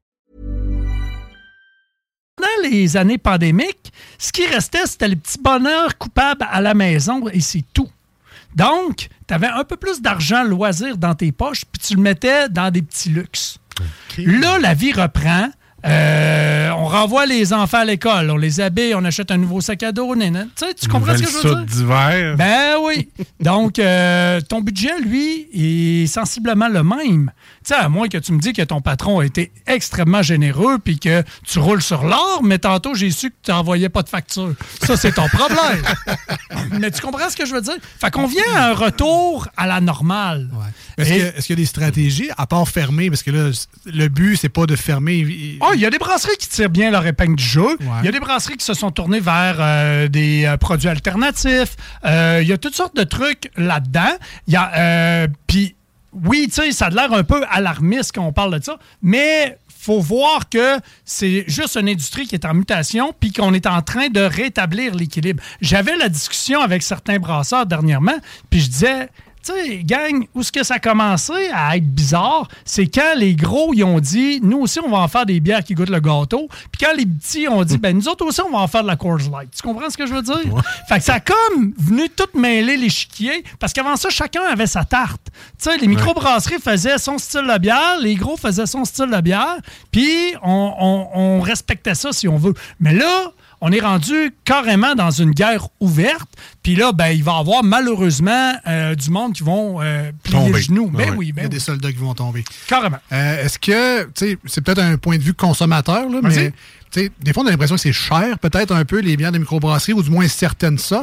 Pendant les années pandémiques, ce qui restait, c'était le petit bonheur coupable à la maison et c'est tout. Donc, tu avais un peu plus d'argent loisir dans tes poches, puis tu le mettais dans des petits luxes. Là, la vie reprend. Euh, on renvoie les enfants à l'école, on les habille, on achète un nouveau sac à dos. Tu sais, tu comprends ce que je veux dire? d'hiver. Ben oui. Donc, euh, ton budget, lui, est sensiblement le même. Tu sais, à moins que tu me dis que ton patron a été extrêmement généreux puis que tu roules sur l'or, mais tantôt, j'ai su que tu n'envoyais pas de facture. Ça, c'est ton problème. [laughs] mais tu comprends ce que je veux dire? Fait qu'on vient à un retour à la normale. Est-ce Et- que- est-ce qu'il y a des stratégies, à part fermer, parce que là, le but, c'est pas de fermer. Oh, il y a des brasseries qui tirent bien leur épingle du jeu. Il y a des brasseries qui se sont tournées vers euh, des euh, produits alternatifs. Euh, Il y a toutes sortes de trucs là-dedans. Il y a. Puis, oui, tu sais, ça a l'air un peu alarmiste quand on parle de ça, mais faut voir que c'est juste une industrie qui est en mutation puis qu'on est en train de rétablir l'équilibre. J'avais la discussion avec certains brasseurs dernièrement, puis je disais, tu sais, gang, où est-ce que ça a commencé à être bizarre, c'est quand les gros, ils ont dit, nous aussi, on va en faire des bières qui goûtent le gâteau. Puis quand les petits ont dit, ben nous autres aussi, on va en faire de la Coors Light. Tu comprends ce que je veux dire? Fait que ça a comme venu tout mêler l'échiquier, parce qu'avant ça, chacun avait sa tarte. Tu sais, les microbrasseries faisaient son style de bière, les gros faisaient son style de bière, puis on, on- on respectait ça si on veut. Mais là, on est rendu carrément dans une guerre ouverte. Puis là, ben, il va y avoir malheureusement euh, du monde qui vont euh, plier le Tomber. genou. Ben oui, Il y ben a oui. des soldats qui vont tomber. Carrément. Euh, Est-ce que, tu sais, c'est peut-être un point de vue consommateur, là, mais des fois, on a l'impression que c'est cher, peut-être un peu, les bières de microbrasserie, ou du moins certaines ça.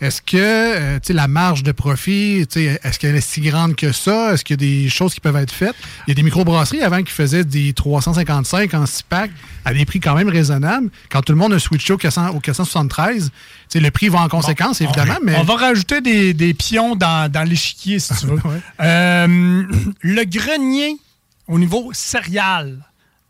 Est-ce que euh, la marge de profit, est-ce qu'elle est si grande que ça? Est-ce qu'il y a des choses qui peuvent être faites? Il y a des microbrasseries avant qui faisaient des 355 en 6 packs à des prix quand même raisonnables. Quand tout le monde a switché au, 400 au 473, tu sais, le prix va en conséquence, évidemment. mais... On va rajouter des, des pions dans, dans l'échiquier, si tu veux. [laughs] Euh, [clears throat] le grenier, au niveau céréales,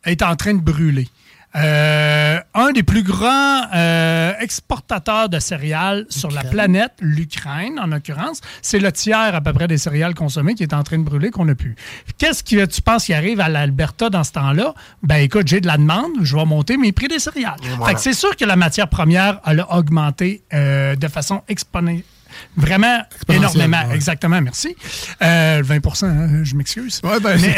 est en train de brûler. Euh, un des plus grands euh, exportateurs de céréales sur la planète, l'Ukraine en l'occurrence, c'est le tiers à peu près des céréales consommées qui est en train de brûler qu'on n'a plus. Qu'est-ce que tu penses qui arrive à l'Alberta dans ce temps-là? Ben écoute, j'ai de la demande, je vais monter mes prix des céréales. voilà. Fait que c'est sûr que la matière première elle a augmenté euh, de façon exponentielle. Vraiment énormément. ouais. Exactement, merci. Euh, 20% hein, je m'excuse. Ouais, ben, Mais-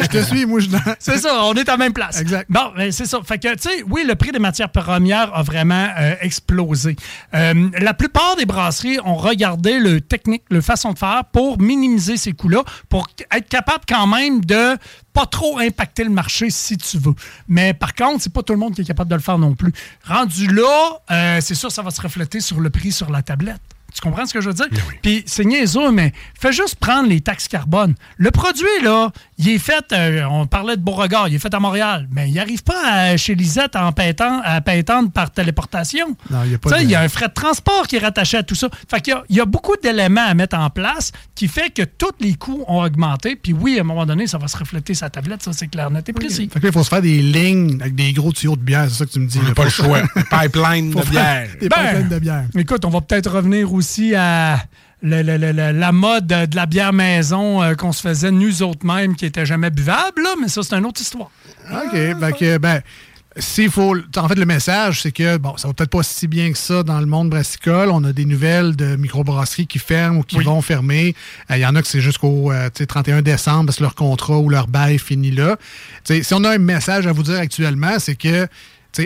je te suis, moi, je. [laughs] c'est ça, on est à la même place. Exact. Bon, ben, c'est ça. Fait que, tu sais, oui, le prix des matières premières a vraiment euh, explosé. Euh, la plupart des brasseries ont regardé le technique, le façon de faire pour minimiser ces coûts-là, pour être capable quand même de pas trop impacter le marché si tu veux. Mais par contre, c'est pas tout le monde qui est capable de le faire non plus. Rendu là, euh, c'est sûr, ça va se refléter sur le prix sur la tablette. Tu comprends ce que je veux dire? Puis c'est niaiseux, mais fais juste prendre les taxes carbone. Le produit, là, il est fait, euh, on parlait de Beauregard, il est fait à Montréal, mais il n'arrive pas à- chez Lisette en pétant, à pétendre par téléportation. Non, il y a pas Tu sais, de- il y a un frais de transport qui est rattaché à tout ça. Fait qu'il y a- il y, a beaucoup d'éléments à mettre en place qui fait que tous les coûts ont augmenté. Puis oui, à un moment donné, ça va se refléter sa tablette, ça c'est clair, net et précis. Fait que là, il faut se faire des lignes avec des gros tuyaux de bière, c'est ça que tu me dis. On n'a là. pas le choix. Pipeline de bière. Des Ben, pipelines de bière. Écoute, on va peut-être revenir aussi à le- le- le- le- la mode de la bière maison euh, qu'on se faisait nous autres mêmes, qui était jamais buvable, là, mais ça, c'est une autre histoire. OK. Que, ben, s'il faut. En fait, le message, c'est que, bon, ça va peut-être pas si bien que ça dans le monde brassicole. On a des nouvelles de microbrasseries qui ferment ou qui vont fermer. Euh, Il y en a que c'est jusqu'au euh, tu sais, 31 décembre parce que leur contrat ou leur bail finit là. Si on a un message à vous dire actuellement, c'est que.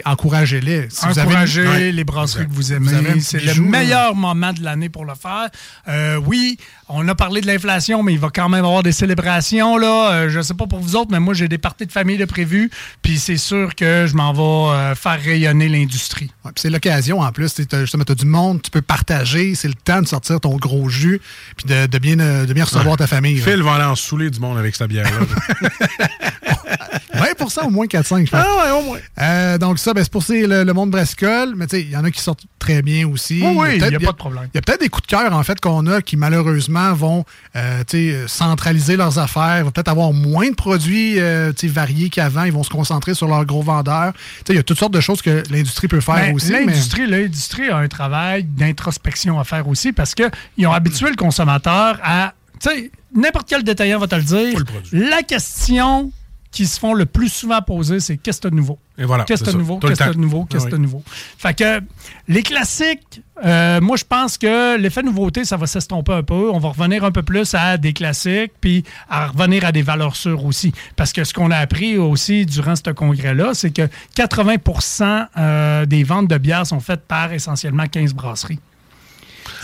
Encouragez-les. Si vous avez- Encouragez les brasseries que vous aimez. C'est le meilleur moment de l'année pour le faire. Euh, oui, on a parlé de l'inflation, mais il va quand même avoir des célébrations. Là. Euh, je sais pas pour vous autres, mais moi, j'ai des parties de famille de prévues. Puis c'est sûr que je m'en vais euh, faire rayonner l'industrie. Ouais, c'est l'occasion en plus. Tu as, du monde, tu peux partager. C'est le temps de sortir ton gros jus puis de, de bien, de bien recevoir Ouais. ta famille. là. Phil va aller en saouler du monde avec cette bière-là. [laughs] [laughs] 20% au moins 4-5, je pense. Ah ouais, au moins. Euh, donc ça, ben, c'est pour le, le monde brassicole, mais tu sais, il y en a qui sortent très bien aussi. Oui, oui, peut-être- il y a pas de problème. Il y a peut-être des coups de cœur, en fait, qu'on a qui, malheureusement, vont euh, sais, centraliser leurs affaires, vont peut-être avoir moins de produits euh, variés qu'avant, ils vont se concentrer sur leurs gros vendeurs. Tu sais, Il y a toutes sortes de choses que l'industrie peut faire Ben, aussi. l'industrie a un travail d'introspection à faire aussi parce qu'ils ont habitué le consommateur à. Tu sais, n'importe quel détaillant va te le dire. La question qui se font le plus souvent poser, c'est qu'est-ce que nouveau? Et voilà, Qu'est-ce que nouveau? Qu'est-ce que nouveau? Qu'est-ce Ah que oui. de nouveau? Fait que les classiques, euh, moi, je pense que l'effet nouveauté, ça va s'estomper un peu. On va revenir un peu plus à des classiques, puis à revenir à des valeurs sûres aussi. Parce que ce qu'on a appris aussi durant ce congrès-là, c'est que 80% euh, des ventes de bières sont faites par essentiellement 15 brasseries.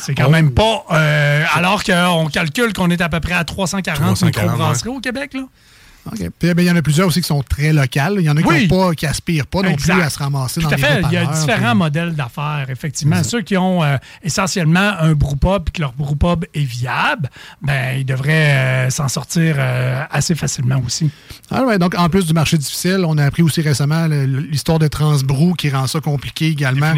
C'est quand Oh. même pas. euh, alors qu'on calcule qu'on est à peu près à 340, 340, microbrasseries au Québec, là. OK. Puis, ben, il y en a plusieurs aussi qui sont très locales. Il y en a qui Oui. pas, qui aspirent pas non Exact. plus à se ramasser Tout dans à les fait. Il y a différents puis- modèles d'affaires, effectivement. Ceux qui ont euh, essentiellement un brewpub et que leur brewpub est viable, ben, ils devraient euh, s'en sortir euh, assez facilement aussi. Ah ouais, donc, en plus du marché difficile, on a appris aussi récemment l'histoire de Transbrou qui rend ça compliqué également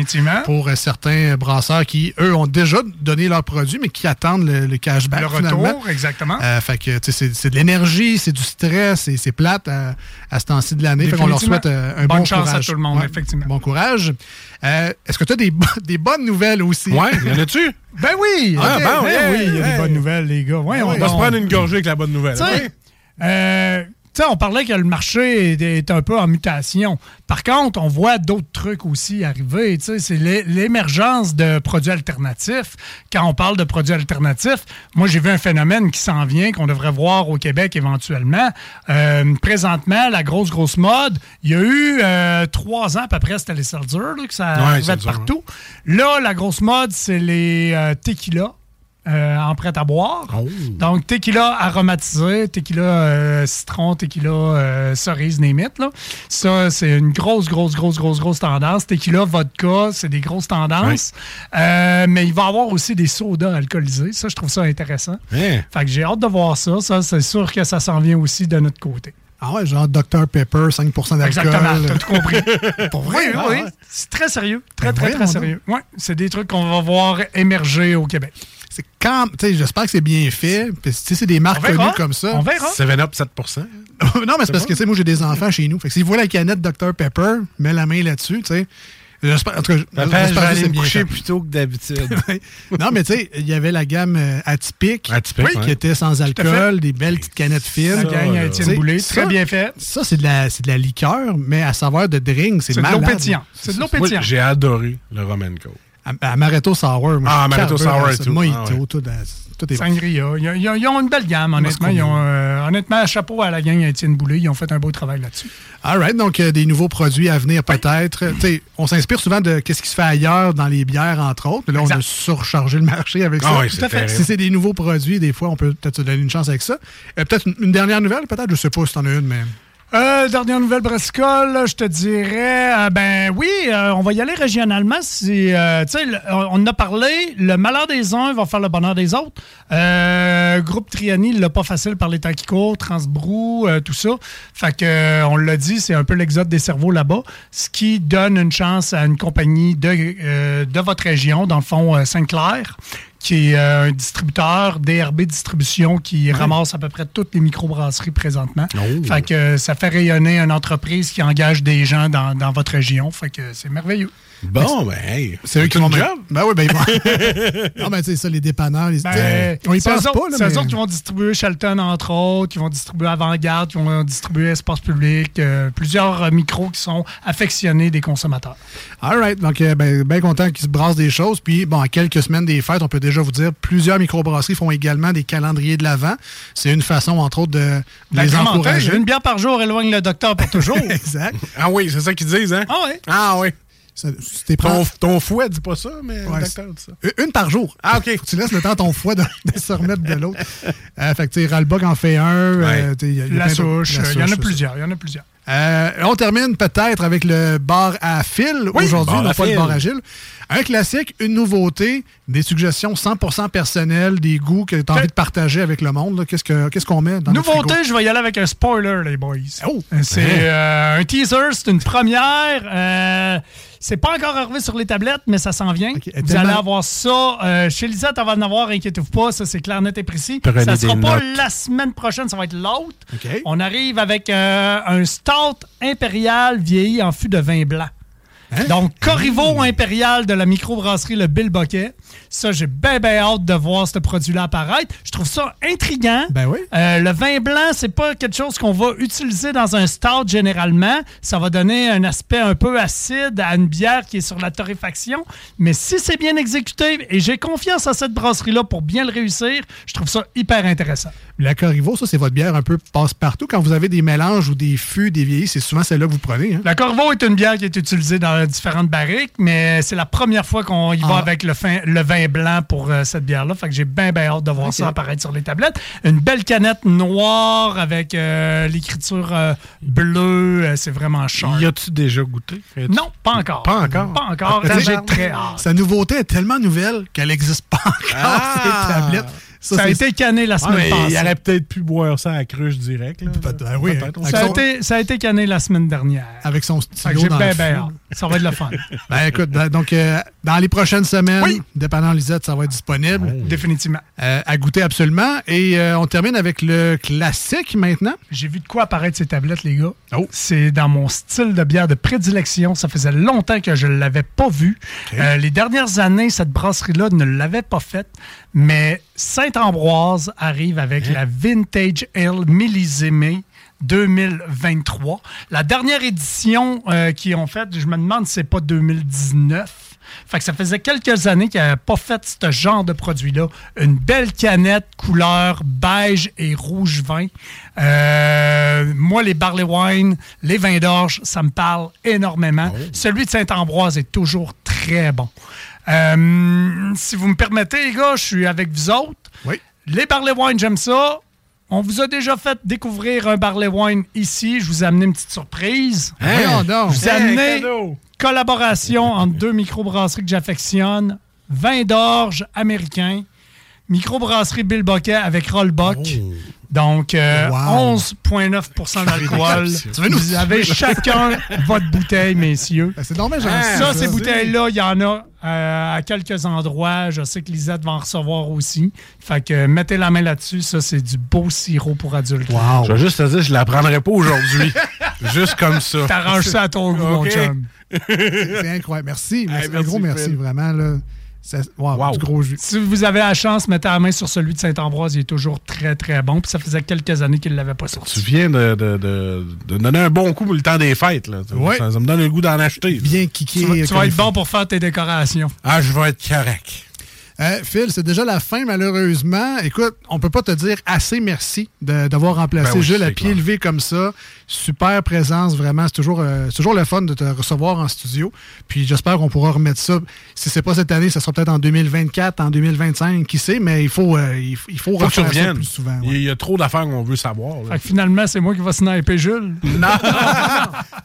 pour certains brasseurs qui, eux, ont déjà donné leurs produits, mais qui attendent le, le cashback. Le finalement. retour, exactement. Fait que, c'est de l'énergie, c'est du stress, c'est- c'est plate à, à ce temps-ci de l'année. Qu'on leur souhaite euh, un Bonne bon chance à courage. tout le monde, Ouais, effectivement. Bon courage. Euh, Est-ce que tu as des, bo- [laughs] des bonnes nouvelles aussi? Ouais, y en a-tu? Ben oui! Ah, ben oui, il y a hey. des bonnes nouvelles, les gars. Voyons on va se prendre une gorgée avec la bonne nouvelle. Tu sais, euh, tu sais, on parlait que le marché est, est un peu en mutation. Par contre, on voit d'autres trucs aussi arriver. Tu sais, C'est l'é- l'émergence de produits alternatifs. Quand on parle de produits alternatifs, moi, j'ai vu un phénomène qui s'en vient, qu'on devrait voir au Québec éventuellement. Euh, présentement, la grosse, grosse mode, il y a eu euh, trois ans à peu près, c'était les là, que ça Ouais, arrivait partout. Là, la grosse mode, c'est les euh, tequila. Euh, en prêt à boire. Oh. Donc, tequila aromatisé, tequila euh, citron, tequila euh, cerise, name it, là. Ça, c'est une grosse, grosse, grosse, grosse, grosse tendance. Tequila, vodka, c'est des grosses tendances. Mais il va y avoir aussi des sodas alcoolisés. Ça, je trouve ça intéressant. Hein? Fait que j'ai hâte de voir ça. Ça, c'est sûr que ça s'en vient aussi de notre côté. Ah ouais, genre Dr Pepper, 5% d'alcool. Exactement, t'as tout compris. [laughs] Pour vrai, oui, ah oui. C'est très sérieux. Très, Ben très, très voyons sérieux. Ouais, c'est des trucs qu'on va voir émerger au Québec. C'est quand, tu sais, j'espère que c'est bien fait. Puis, tu sais, c'est des marques connues comme ça. On verra. 7-Up 7 [laughs] non, mais c'est parce que, tu sais, moi, j'ai des enfants chez nous. Fait que s'ils voient la canette Dr Pepper, mets la main là-dessus, tu sais. J'espère, en tout cas, Papa, j'espère je vais que aller c'est me bien coucher fait. plus tôt que d'habitude. [laughs] non, mais tu sais, il y avait la gamme euh, atypique, qui ouais. était sans alcool, des belles petites canettes fines. À Étienne Boulay, ça- très bien fait. Ça, c'est de, la, c'est de la liqueur, mais à saveur de drink, c'est C'est de l'eau malade. pétillante. C'est de l'eau pétillante. j'ai adoré le Roman Coke. À- Amaretto Sour. Moi, Ah, Amaretto Sour et ça. tout. Mojito, Ah, ouais. tout, euh, tout est bon. Sangria. Ils, ils- ils ont une belle gamme, honnêtement. Ils ont, euh, honnêtement, chapeau à la gang à Étienne Boulay. Ils ont fait un beau travail là-dessus. All right, donc euh, des nouveaux produits à venir peut-être. Tu sais, On s'inspire souvent de ce qui se fait ailleurs dans les bières, entre autres. Mais là, on a surchargé le marché avec Ah ça. oui, Tout à fait. Si c'est des nouveaux produits, des fois, on peut peut-être se donner une chance avec ça. Euh, peut-être une, une dernière nouvelle, peut-être? Je sais pas si t'en as une, mais... Euh, dernière nouvelle brassicole, je te dirais, euh, ben oui, euh, on va y aller régionalement. Euh, on a parlé, le malheur des uns va faire le bonheur des autres. Groupe Triani, il l'a pas facile par les temps qui Transbrou, tout ça. Fait que, on l'a dit, c'est un peu l'exode des cerveaux là-bas, ce qui donne une chance à une compagnie de, de votre région, dans le fond, Saint-Clair qui est euh, un distributeur, DRB Distribution, qui ramasse à peu près toutes les microbrasseries présentement. Fait que euh, ça fait rayonner une entreprise qui engage des gens dans, dans votre région. Fait que c'est merveilleux. Bon, ben, hey, C'est eux qui vont... job. Ben oui, ben ils vont... [laughs] non, mais tu sais, ça, les dépanneurs, les... Ben, on y c'est pense pas, là, C'est eux mais- autres qui vont distribuer Shelton, entre autres, qui vont distribuer Avant-Garde, qui vont distribuer Espace Public, euh, plusieurs euh, micros qui sont affectionnés des consommateurs. All right. Donc, euh, ben, bien content qu'ils se brassent des choses. Puis, bon, à quelques semaines des fêtes, on peut déjà vous dire, plusieurs microbrasseries font également des calendriers de l'Avent. C'est une façon, entre autres, de La les encourager. Une bière par jour éloigne le docteur pour toujours. [laughs] exact. Ah oui, c'est ça qu'ils disent, hein? Ah oui. Ah oui. Ça- Ton, fouet dit pas ça, mais Ouais, le docteur dit ça. Une par jour. Ah, OK. Faut que tu laisses le temps à ton foie de, de se remettre de l'autre. Euh, fait que, tu sais, Ralbog en fait un. euh, y a- il y a La souche, il y en a plusieurs. Il y en a plusieurs. Euh, on termine peut-être avec le bar à fil Oui, aujourd'hui, non pas le bar à Gilles. Un classique, une nouveauté, des suggestions 100% personnelles, des goûts que tu as envie de partager avec le monde. Qu'est-ce que- qu'est-ce qu'on met dans Nouveauté, frigo? je vais y aller avec un spoiler, les boys. Oh! C'est Hein? euh, un teaser, c'est une première. Euh, c'est pas encore arrivé sur les tablettes, mais ça s'en vient. Vous tellement- allez avoir ça. euh, chez Lisette, on va en avoir, inquiétez-vous pas, ça c'est clair, net et précis. Prenez ça sera pas notes. la semaine prochaine, ça va être l'autre. On arrive avec euh, un stout impérial vieilli en fût de vin blanc. Hein? Donc, Corriveau impérial de la microbrasserie Le Bill Boquet. Ça, j'ai bien, bien hâte de voir ce produit-là apparaître. Je trouve ça intriguant. Ben oui. Euh, le vin blanc, c'est pas quelque chose qu'on va utiliser dans un stout généralement. Ça va donner un aspect un peu acide à une bière qui est sur la torréfaction. Mais si c'est bien exécuté, et j'ai confiance à cette brasserie-là pour bien le réussir, je trouve ça hyper intéressant. La Corriveau, ça, c'est votre bière un peu passe-partout. Quand vous avez des mélanges ou des fûts, des vieillis, c'est souvent celle-là que vous prenez. Hein? La Corvo est une bière qui est utilisée dans différentes barriques, mais c'est la première fois qu'on y va Ah. avec le, fin- le vin blanc pour euh, cette bière-là. Fait que j'ai bien, bien hâte de voir ça apparaître sur les tablettes. Une belle canette noire avec euh, l'écriture euh, bleue. Euh, c'est vraiment cher. Y a-tu déjà goûté? Non, pas encore. Pas encore? Pas encore. Ah, J'ai très hâte. Sa nouveauté est tellement nouvelle qu'elle n'existe pas encore Ah! sur les tablettes. Ça, a été canné la semaine passée. il aurait peut-être pu boire ça à la cruche direct. Là. Ben oui, avec Ça a, son- été, ça a été canné la semaine dernière. avec son stylo dans le. Ça va être le fun. [laughs] Ben écoute, donc euh, dans les prochaines semaines, Oui. dépendant Lisette, ça va être disponible. Définitivement. Euh, à goûter absolument. Et euh, on termine avec le classique maintenant. J'ai vu de quoi apparaître ces tablettes, les gars. Oh. C'est dans mon style de bière de prédilection. Ça faisait longtemps que je ne l'avais pas vu. Euh, les dernières années, cette brasserie-là ne l'avait pas faite. Mais Saint-Ambroise arrive avec la Vintage Ale millésimée 2023. La dernière édition euh, qu'ils ont faite, je me demande si c'est pas 2019. Fait que ça faisait quelques années qu'ils n'avaient pas fait ce genre de produit-là. Une belle canette couleur beige et rouge vin. Euh, moi, les barley wine, les vins d'orge, ça me parle énormément. Celui de Saint-Ambroise est toujours très bon. Euh, si vous me permettez, les gars, je suis avec vous autres. Oui. Les Barley Wine, j'aime ça. On vous a déjà fait découvrir un Barley Wine ici. Je vous ai amené une petite surprise. Hein? Voyons donc. Je vous ai Hey, amené collaboration entre deux microbrasseries que j'affectionne. Vin d'orge américain. Microbrasserie Bill Bucket avec Rollbuck. Donc, euh, Wow. 11,9 d'alcool. Vous avez chacun votre bouteille, messieurs. C'est dommage, gentil, Ça, ça. ces bouteilles-là, il y en a euh, à quelques endroits. Je sais que Lisette va en recevoir aussi. Fait que euh, mettez la main là-dessus. Ça, c'est du beau sirop pour adultes. Je vais juste te dire, je la prendrai pas aujourd'hui. [laughs] juste comme ça. T'arranges ça à ton goût, mon chum. C'est incroyable. Merci. merci. Hey, un merci, gros merci, Phil. vraiment. Là. Wow, Du gros jus. Si vous avez la chance, mettez la main sur celui de Saint-Ambroise. Il est toujours très, très bon. Puis ça faisait quelques années qu'il ne l'avait pas sorti. Tu viens de, de, de, de donner un bon coup pour le temps des fêtes. Là. Ça- Ouais. Ça, ça me donne le goût d'en acheter. Bien kické. Tu vas, tu être bon pour faire tes décorations. Ah, je vais être correct. Euh, Phil, c'est déjà la fin, malheureusement. Écoute, on peut pas te dire assez merci d'avoir remplacé Ben oui, Jules à pied clair. levé comme ça. Super présence, vraiment. C'est toujours, euh, toujours le fun de te recevoir en studio. Puis j'espère qu'on pourra remettre ça. Si c'est pas cette année, ça sera peut-être en 2024, en 2025, qui sait, mais il faut, euh, il, faut- il faut, Faut que tu refaire ça reviennes. plus souvent. Il y a- il y a trop d'affaires qu'on veut savoir. Fait que finalement, c'est moi qui va sniper Jules. Non,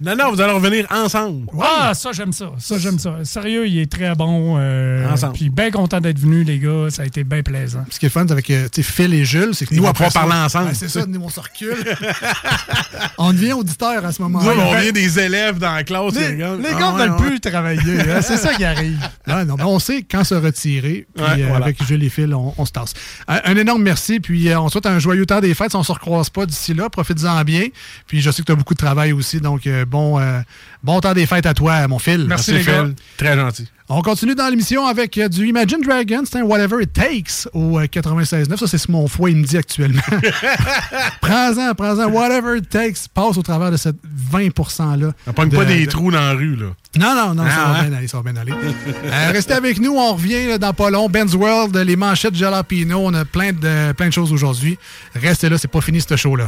non, non, vous allez revenir ensemble. Ah, ça, j'aime ça. Ça, j'aime ça. Sérieux, il est très bon. euh, Ensemble. Puis bien content d'être venu, les gars. Ça a été bien plaisant. Ce qui est fun c'est avec euh, tu sais, Phil et Jules, c'est que Nous, on va pouvoir parler ensemble. Ouais, c'est ça, nous, on se recule. on [laughs] devient auditeur à ce moment-là. on vient des élèves dans la classe. Les, les gars, les Ah, ouais, veulent ouais. plus travailler. hein. C'est ça qui arrive. [laughs] Non, mais on sait quand se retirer. Puis Ouais, euh, voilà. avec Jules et Phil, on, on se tasse. Un, un énorme merci. Puis euh, on souhaite un joyeux temps des fêtes. Si on se recroise pas d'ici là, profites-en bien. Puis je sais que tu as beaucoup de travail aussi. Donc, euh, bon, euh, bon temps des fêtes à toi, mon Phil. Merci, les gars. Très gentil. On continue dans l'émission avec euh, du Imagine Dragons, c'est un Whatever It Takes au euh, 96.9. Ça, c'est ce que mon foie il me dit actuellement. [laughs] prends-en, prends-en. Whatever It Takes passe au travers de cette 20%-là. On pogne de- pas des de- trous dans la rue, là. non, non, non, ça Ah, va hein? bien aller, ça va bien aller. [laughs] Euh, restez avec nous, on revient là, dans pas long. Ben's World, les manchettes Jalapino, on a plein de, plein de choses aujourd'hui. Restez là, c'est pas fini ce show-là.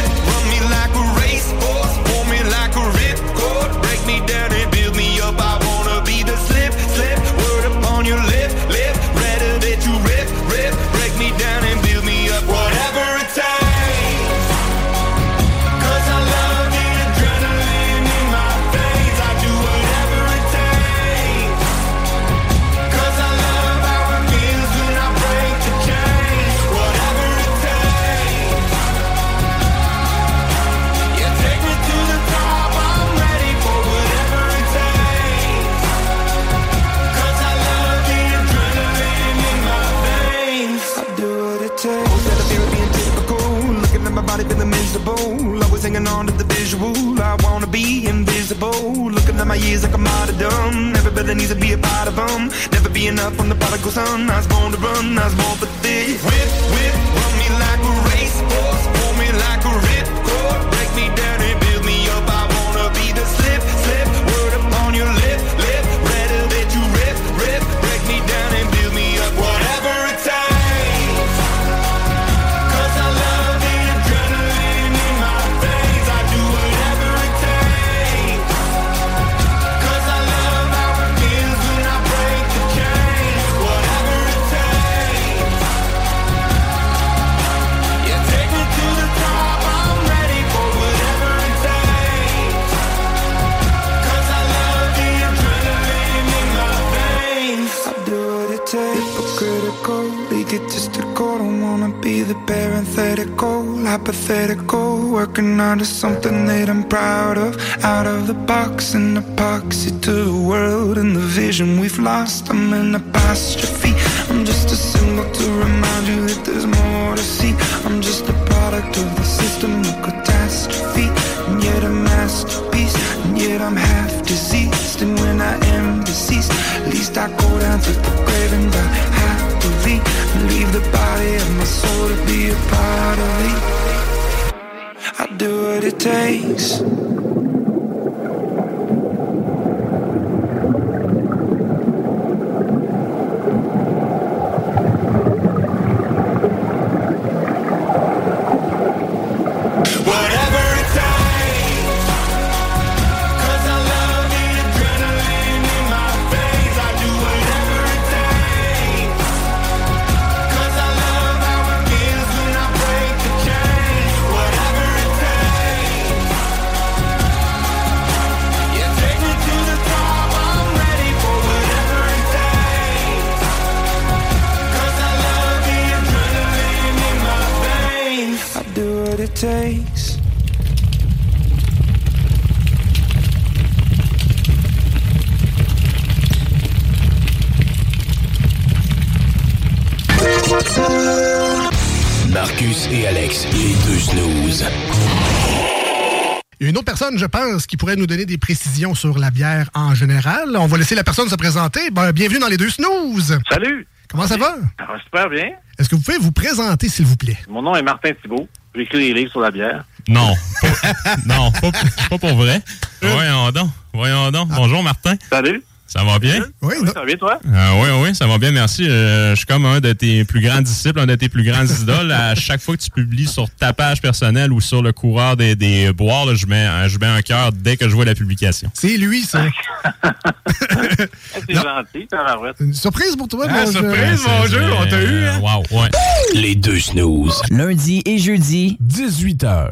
miserable. Always hanging on to the visual. I wanna be invisible. Looking at my years like I'm a martyrdom. Everybody needs to be a part of them. Never be enough from the prodigal son. I was born to run, I was born for this. Whip, whip, the parenthetical, hypothetical. Working out of something that I'm proud of. Out of the box, an epoxy to the world and the vision we've lost. I'm an apostrophe. I'm just a symbol to remind you that pourrait nous donner des précisions sur la bière en général. On va laisser la personne se présenter. Ben, bienvenue dans les deux snooze. Salut! Comment ça va? Ça va super bien. Est-ce que vous pouvez vous présenter, s'il vous plaît? Mon nom est Martin Thibault. J'écris des livres sur la bière. Non. Pas- [laughs] non, pas, pas pour vrai. Voyons donc. Voyons donc. Bonjour, Martin. Salut. Ça va bien? Oui, Ça va bien, toi? Ah oui, oui, ça va bien, merci. Euh, je suis comme un de tes plus grands disciples, un de tes plus grands idoles. À chaque fois que tu publies sur ta page personnelle ou sur le coureur des, des boires, là, je, mets, un- je mets un cœur dès que je vois la publication. C'est lui, ça. [laughs] [laughs] C'est gentil. Une surprise pour toi, Ah, mon surprise, jeu. mon jeu, on t'a eu, hein? Wow, ouais. Les deux snooze. Lundi et jeudi, 18h.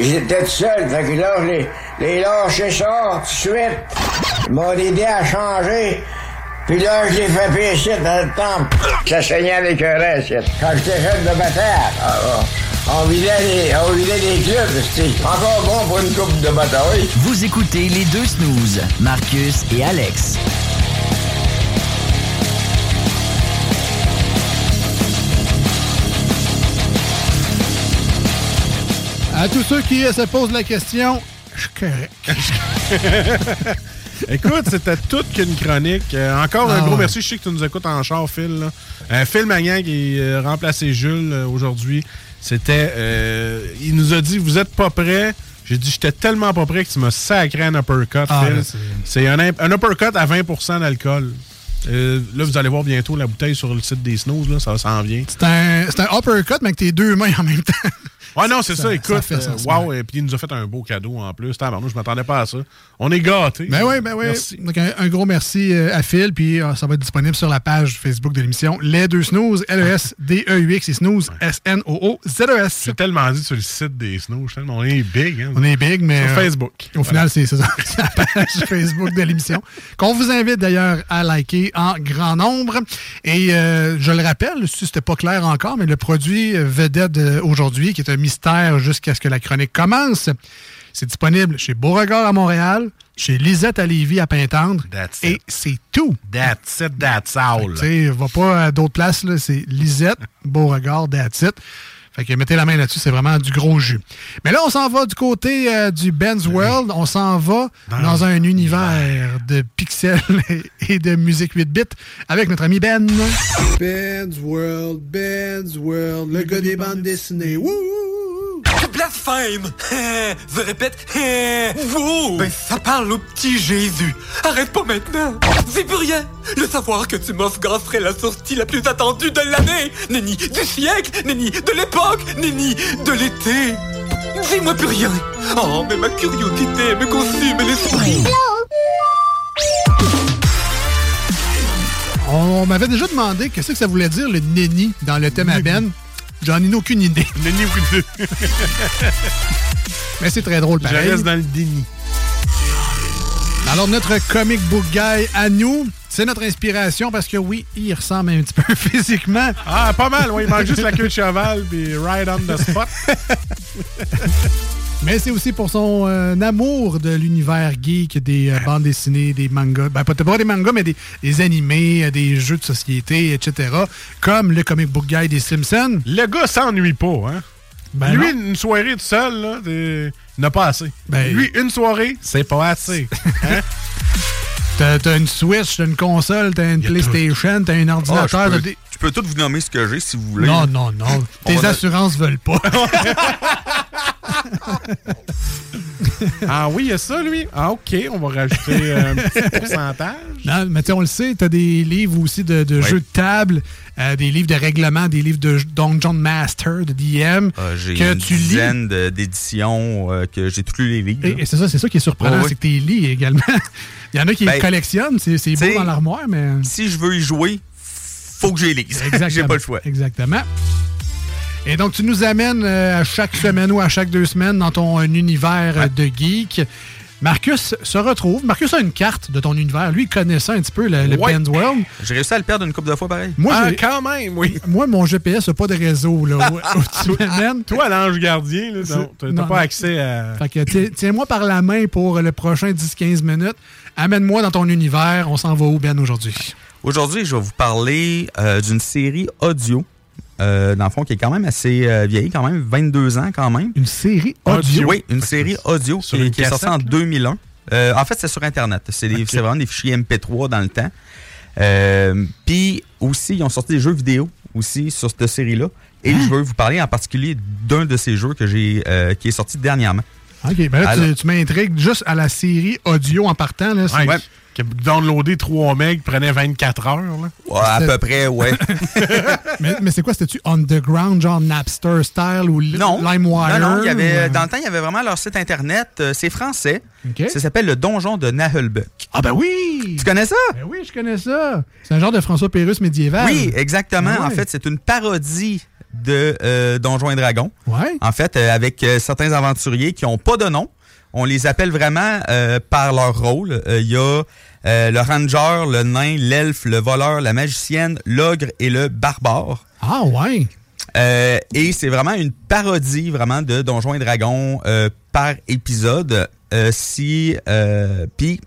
J'étais tout seul, fait que là, je les, les lâché ça tout de suite. Ils m'ont aidé à changer. Puis là, je les fait pécher dans le temple. Ça saignait les querelles, Quand j'étais jeune de bataille, ah, ah, on vidait les, on vidait les clubs, c'était encore bon pour une coupe de bataille. Vous écoutez les deux snooze, Marcus et Alex. À tous ceux qui euh, se posent la question, je suis correct. [laughs] Écoute, c'était toute qu'une chronique. Euh, encore un Ah gros ouais. merci. Je sais que tu nous écoutes en char, Phil. là. Euh, Phil Magnan qui a remplacé Jules euh, aujourd'hui. C'était. euh, il nous a dit Vous êtes pas prêts. J'ai dit J'étais tellement pas prêt que tu m'as sacré un uppercut, Ah, Phil. c'est- un, uppercut à 20% d'alcool. Euh, là, vous allez voir bientôt la bouteille sur le site des snooze. Là, ça s'en vient. C'est un, c'est un uppercut, mais avec tes deux mains en même temps. [laughs] Ouais, non, c'est ça, Ça- écoute. ça euh, wow, et puis il nous a fait un beau cadeau en plus. Tabarnou, je m'attendais pas à ça. On est gâtés. Ben oui, ben oui. Donc, un, un gros merci euh, à Phil, puis euh, ça va être disponible sur la page Facebook de l'émission. Les deux snooze, L-E-S-D-E-U-X et snooze, S-N-O-O-Z-E-S. J'ai tellement dit sur le site des snooze. On est big. Hein? On est big, mais. Sur euh, Facebook. Au final, c'est ça. [laughs] La page Facebook de l'émission. Qu'on vous invite d'ailleurs à liker en grand nombre. Et euh, je le rappelle, si c'était pas clair encore, mais le produit vedette d'aujourd'hui, qui est un mystère jusqu'à ce que la chronique commence, c'est disponible chez Beauregard à Montréal, chez Lisette à Lévis à Pintendre. Et c'est tout. That's it, that's all. Tu sais, va pas à d'autres places, là. C'est Lisette, [laughs] Beauregard, that's it. Fait que mettez la main là-dessus, c'est vraiment du gros jus. Mais là, on s'en va du côté euh, du Ben's World. On s'en va dans un univers de pixels [laughs] et de musique 8 bits avec notre ami Ben. Ben's World, Ben's World, le gars des bandes dessinées. Wouh! Blasphème. [laughs] Je répète, [laughs] vous Ben ça parle au petit Jésus. Arrête pas maintenant. C'est plus rien. Le savoir que tu m'offres serait la sortie la plus attendue de l'année. Nenni du siècle Nenni de l'époque Nenni de l'été. Dis-moi plus rien. Oh, mais ma curiosité me consume l'esprit. On m'avait déjà demandé qu'est-ce que ça voulait dire le nenni dans le thème à Ben. J'en ai aucune idée. [laughs] Nenni [laughs] Mais c'est très drôle Je pareil. reste dans le déni. Alors, notre comic book guy à nous, c'est notre inspiration parce que oui, il ressemble un petit peu [laughs] physiquement. Ah, pas mal, oui. Il manque juste la queue de cheval puis right on the spot. Mais c'est aussi pour son euh, amour de l'univers geek, des euh, bandes dessinées, des mangas. Ben, pas, pas des mangas, mais des, des animés, euh, des jeux de société, etc. Comme le comic book guy des Simpsons. Le gars s'ennuie pas, hein? Ben Lui, non. une soirée tout seul, là, n'a pas assez. Ben- Lui, une soirée, c'est pas assez. [laughs] Hein? T'as une Switch, t'as une console, t'as une PlayStation, t'as un Ah, ordinateur. je, t'as peux, des- je peux tout vous nommer ce que j'ai si vous voulez. Non, non, non. On Tes assurances veulent pas. [laughs] [laughs] ah oui, il y a ça, lui? Ah, OK, on va rajouter un [laughs] petit pourcentage. Non, mais tu sais, on le sait, tu as des livres aussi de, de Oui. jeux de table, euh, des livres de règlement, des livres de Dungeon Master, de DM, Ah, j'ai que une tu lis. dizaine de- d'éditions euh, que j'ai tous les livres. Et, et c'est ça, c'est ça qui est surprenant, c'est que tu les lis également. [laughs] Il y en a qui les Ben, collectionnent, c'est c'est beau dans l'armoire, mais. Si je veux y jouer, faut que j'y lise. Exactement. [laughs] j'ai pas le choix. Exactement. Et donc, tu nous amènes euh, à chaque semaine ou à chaque deux semaines dans ton univers euh, de geek. Marcus se retrouve. Marcus a une carte de ton univers. Lui, il connaît ça un petit peu, le, le Ouais. World. J'ai réussi à le perdre une couple de fois pareil. Moi, Ah, quand même, oui. [laughs] Moi, mon GPS n'a pas de réseau. Là, où, [laughs] où tu m'amènes. Toi, l'ange gardien, là, non, t'as Non, t'as pas accès à. Fait que ti- tiens-moi par la main pour le prochain 10-15 minutes. Amène-moi dans ton univers. On s'en va où, Ben, aujourd'hui? Aujourd'hui, je vais vous parler euh, d'une série audio, euh, dans le fond, qui est quand même assez euh, vieille, quand même, 22 ans quand même. Une série audio? Oui, une série audio Sur qui, une qui est sortie en cassette, là? 2001. Euh, en fait, c'est sur Internet. C'est vraiment des fichiers MP3 dans le temps. Euh, Puis aussi, ils ont sorti des jeux vidéo aussi sur cette série-là. Et Hein? je veux vous parler en particulier d'un de ces jeux que j'ai euh, qui est sorti dernièrement. OK, ben là, tu- Alors- tu, m'intrigues juste à la série audio en partant. Là, Ouais, Qui a downloadé 3 megs prenait 24 heures. Là. Ouais, à peu près, ouais. [laughs] mais mais c'est quoi? C'était-tu Underground, genre Napster style ou Non. LimeWire? Non, non, il y avait, ou- dans le temps, il y avait vraiment leur site internet. euh, c'est français. Ça s'appelle le Donjon de Nahulbuck. Ah ben oui! Tu connais ça? Ben oui, je connais ça. C'est un genre de François Pérus médiéval. Oui, exactement. Ah ouais. En fait, c'est une parodie de euh, Donjons et Dragons. Ouais. En fait, euh, avec euh, certains aventuriers qui n'ont pas de nom. On les appelle vraiment euh, par leur rôle. Euh, Il y a euh, le ranger, le nain, l'elfe, le voleur, la magicienne, l'ogre et le barbare. Ah ouais. Euh, et c'est vraiment une parodie vraiment de Donjons et Dragons euh, par épisode. Euh, si euh, puis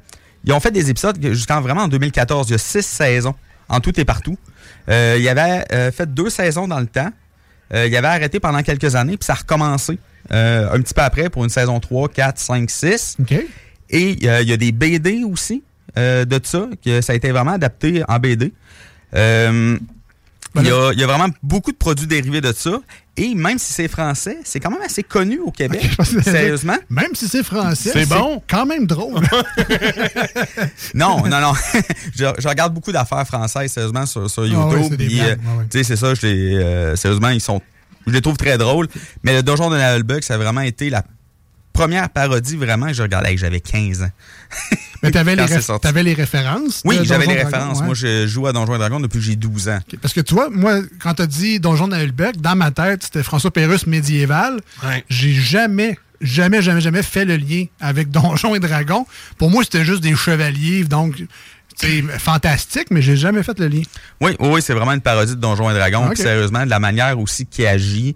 ils ont fait des épisodes que- jusqu'en vraiment en 2014. Il y a six saisons en tout et partout. Euh, il y avait euh, fait deux saisons dans le temps. Euh, il avait arrêté pendant quelques années puis ça a recommencé un petit peu après pour une saison 3, 4, 5, 6. OK. Et euh, il y a des BD aussi euh, de ça, que ça a été vraiment adapté en BD. Euh, il, y a, il y a vraiment beaucoup de produits dérivés de ça. Et même si c'est français, c'est quand même assez connu au Québec. Sérieusement? Même si c'est français, C'est bon? quand même drôle. [laughs] Non, non, non. [laughs] je, je regarde beaucoup d'affaires françaises, sérieusement, sur, sur Ah ouais, YouTube. c'est euh, ouais, ouais. Ça, je les, euh, sérieusement, ils sont. Je les trouve très drôles. Mais le Donjon de Nahelbuck, ça a vraiment été la première parodie vraiment que je regardais. J'avais 15 ans. Mais t'avais [laughs] les, t'avais les références? Oui, j'avais les références. ouais. Moi, je joue à Donjons et Dragons depuis que j'ai 12 ans. Parce que tu vois, moi, quand t'as dit Donjon de Nahelbeck, dans ma tête, c'était François Pérus médiéval. J'ai jamais, jamais, jamais, jamais fait le lien avec [laughs] Donjons et Dragons. Pour moi, c'était juste des chevaliers, donc c'est fantastique, mais j'ai jamais fait le lien. Oui, oui, c'est vraiment une parodie de Donjons et Dragons. Puis sérieusement, de la manière aussi qu'il agit.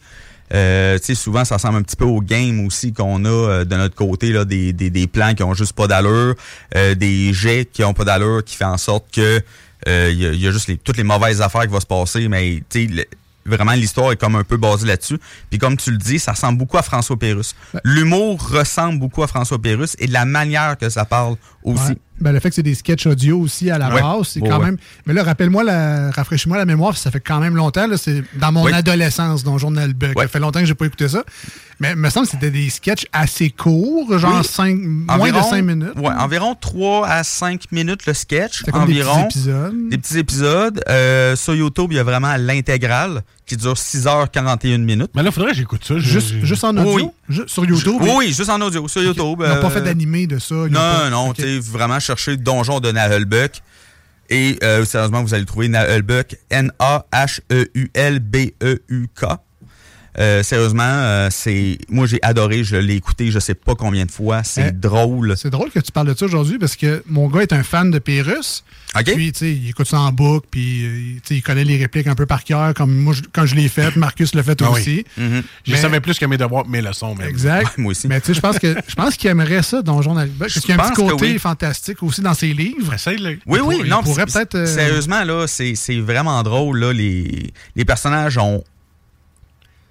Euh, souvent, ça ressemble un petit peu au game aussi qu'on a euh, de notre côté, là, des, des, des plans qui ont juste pas d'allure, euh, des jets qui ont pas d'allure, qui fait en sorte que euh, il y, a- il y a juste les, toutes les mauvaises affaires qui vont se passer, mais tu sais, vraiment l'histoire est comme un peu basée là-dessus. Puis comme tu le dis, ça ressemble beaucoup à François Pérus. L'humour ressemble beaucoup à François Pérus et de la manière que ça parle aussi. Ouais. Ben, le fait que c'est des sketchs audio aussi à la Ouais. base, c'est quand ouais. même. Mais là, rappelle-moi, la... rafraîchis-moi la mémoire, ça fait quand même longtemps. là, C'est dans mon Oui. adolescence, dans Journal Buck. Ça fait longtemps que j'ai pas écouté ça. Mais il me semble que c'était des sketchs assez courts, genre Oui. cinq- moins de Environ- 5 minutes. Ouais, environ 3 à 5 minutes le sketch. Comme des environ. petits épisodes. Des petits épisodes. Euh, sur YouTube, il y a vraiment l'intégrale qui dure 6h41 minutes. Mais là, il faudrait que j'écoute ça. Juste, juste en audio? Oui. Ju- sur YouTube? Oui, oui, juste en audio, sur YouTube. Ils n'ont pas euh, fait d'animé de ça. Non, pas- non, Ok. tu vraiment chercher Donjon de Nahulbuck. Et euh, sérieusement, vous allez trouver Nahulbuck, N-A-H-E-U-L-B-E-U-K. Euh, sérieusement, euh, c'est moi j'ai adoré, je l'ai écouté je sais pas combien de fois, c'est Eh, drôle. C'est drôle que tu parles de ça aujourd'hui parce que mon gars est un fan de Pérus. Puis, tu sais, il écoute ça en boucle, puis, euh, il connaît les répliques un peu par cœur, comme moi, je- quand je l'ai fait, Marcus l'a fait Ah oui. aussi. Mhm. Je Mais- savais plus que mes devoirs, mes leçons. Même. Exact. Moi aussi. Mais tu sais, je pense que je pense qu'il aimerait ça, Donjon. Parce qu'il y a un petit côté oui. fantastique aussi dans ses livres. Oui, oui, il non, pourrait peut-être. euh, Sérieusement, là, c'est c'est vraiment drôle. Là, les, les personnages ont.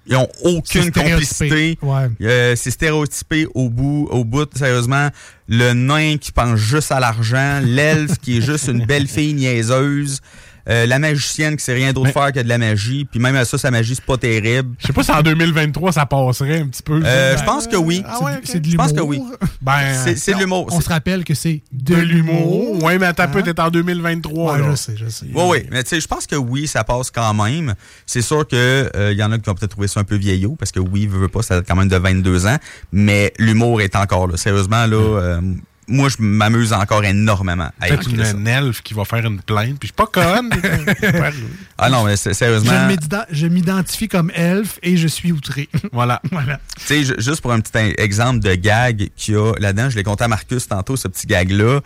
Ils ont aucune complicité. Ouais. Euh, c'est stéréotypé au bout, au bout, sérieusement. Le nain qui pense juste à l'argent, l'elfe qui est juste une belle fille niaiseuse, euh, la magicienne qui sait rien d'autre faire que de la magie, puis même à ça, sa magie, c'est pas terrible. Je sais pas si en 2023, ça passerait un petit peu. Euh, je pense que oui. Ah ouais. C'est de Je l'humour. pense que oui. [laughs] Ben, C'est de l'humour. On se rappelle que c'est de de l'humour. Ouais, mais attends un peu, Hein? t'es en 2023. Ouais, là. je sais, je sais. Oui, oui. Mais tu sais, je pense que oui, ça passe quand même. C'est sûr que euh, il y en a qui ont peut-être trouvé ça un peu vieillot, parce que oui, veut, veut pas, ça a quand même de 22 ans. Mais l'humour est encore là. Sérieusement, là, euh, moi, je m'amuse encore énormément. à Peut-être une, une elfe qui va faire une plainte, puis je suis pas conne. [laughs] Ah non, mais sérieusement. Je m'ident- Je m'identifie comme elfe et je suis outré. [laughs] voilà. voilà. Tu sais, ju- juste pour un petit exemple de gag qu'il y a là-dedans, je l'ai compté à Marcus tantôt, ce petit gag-là.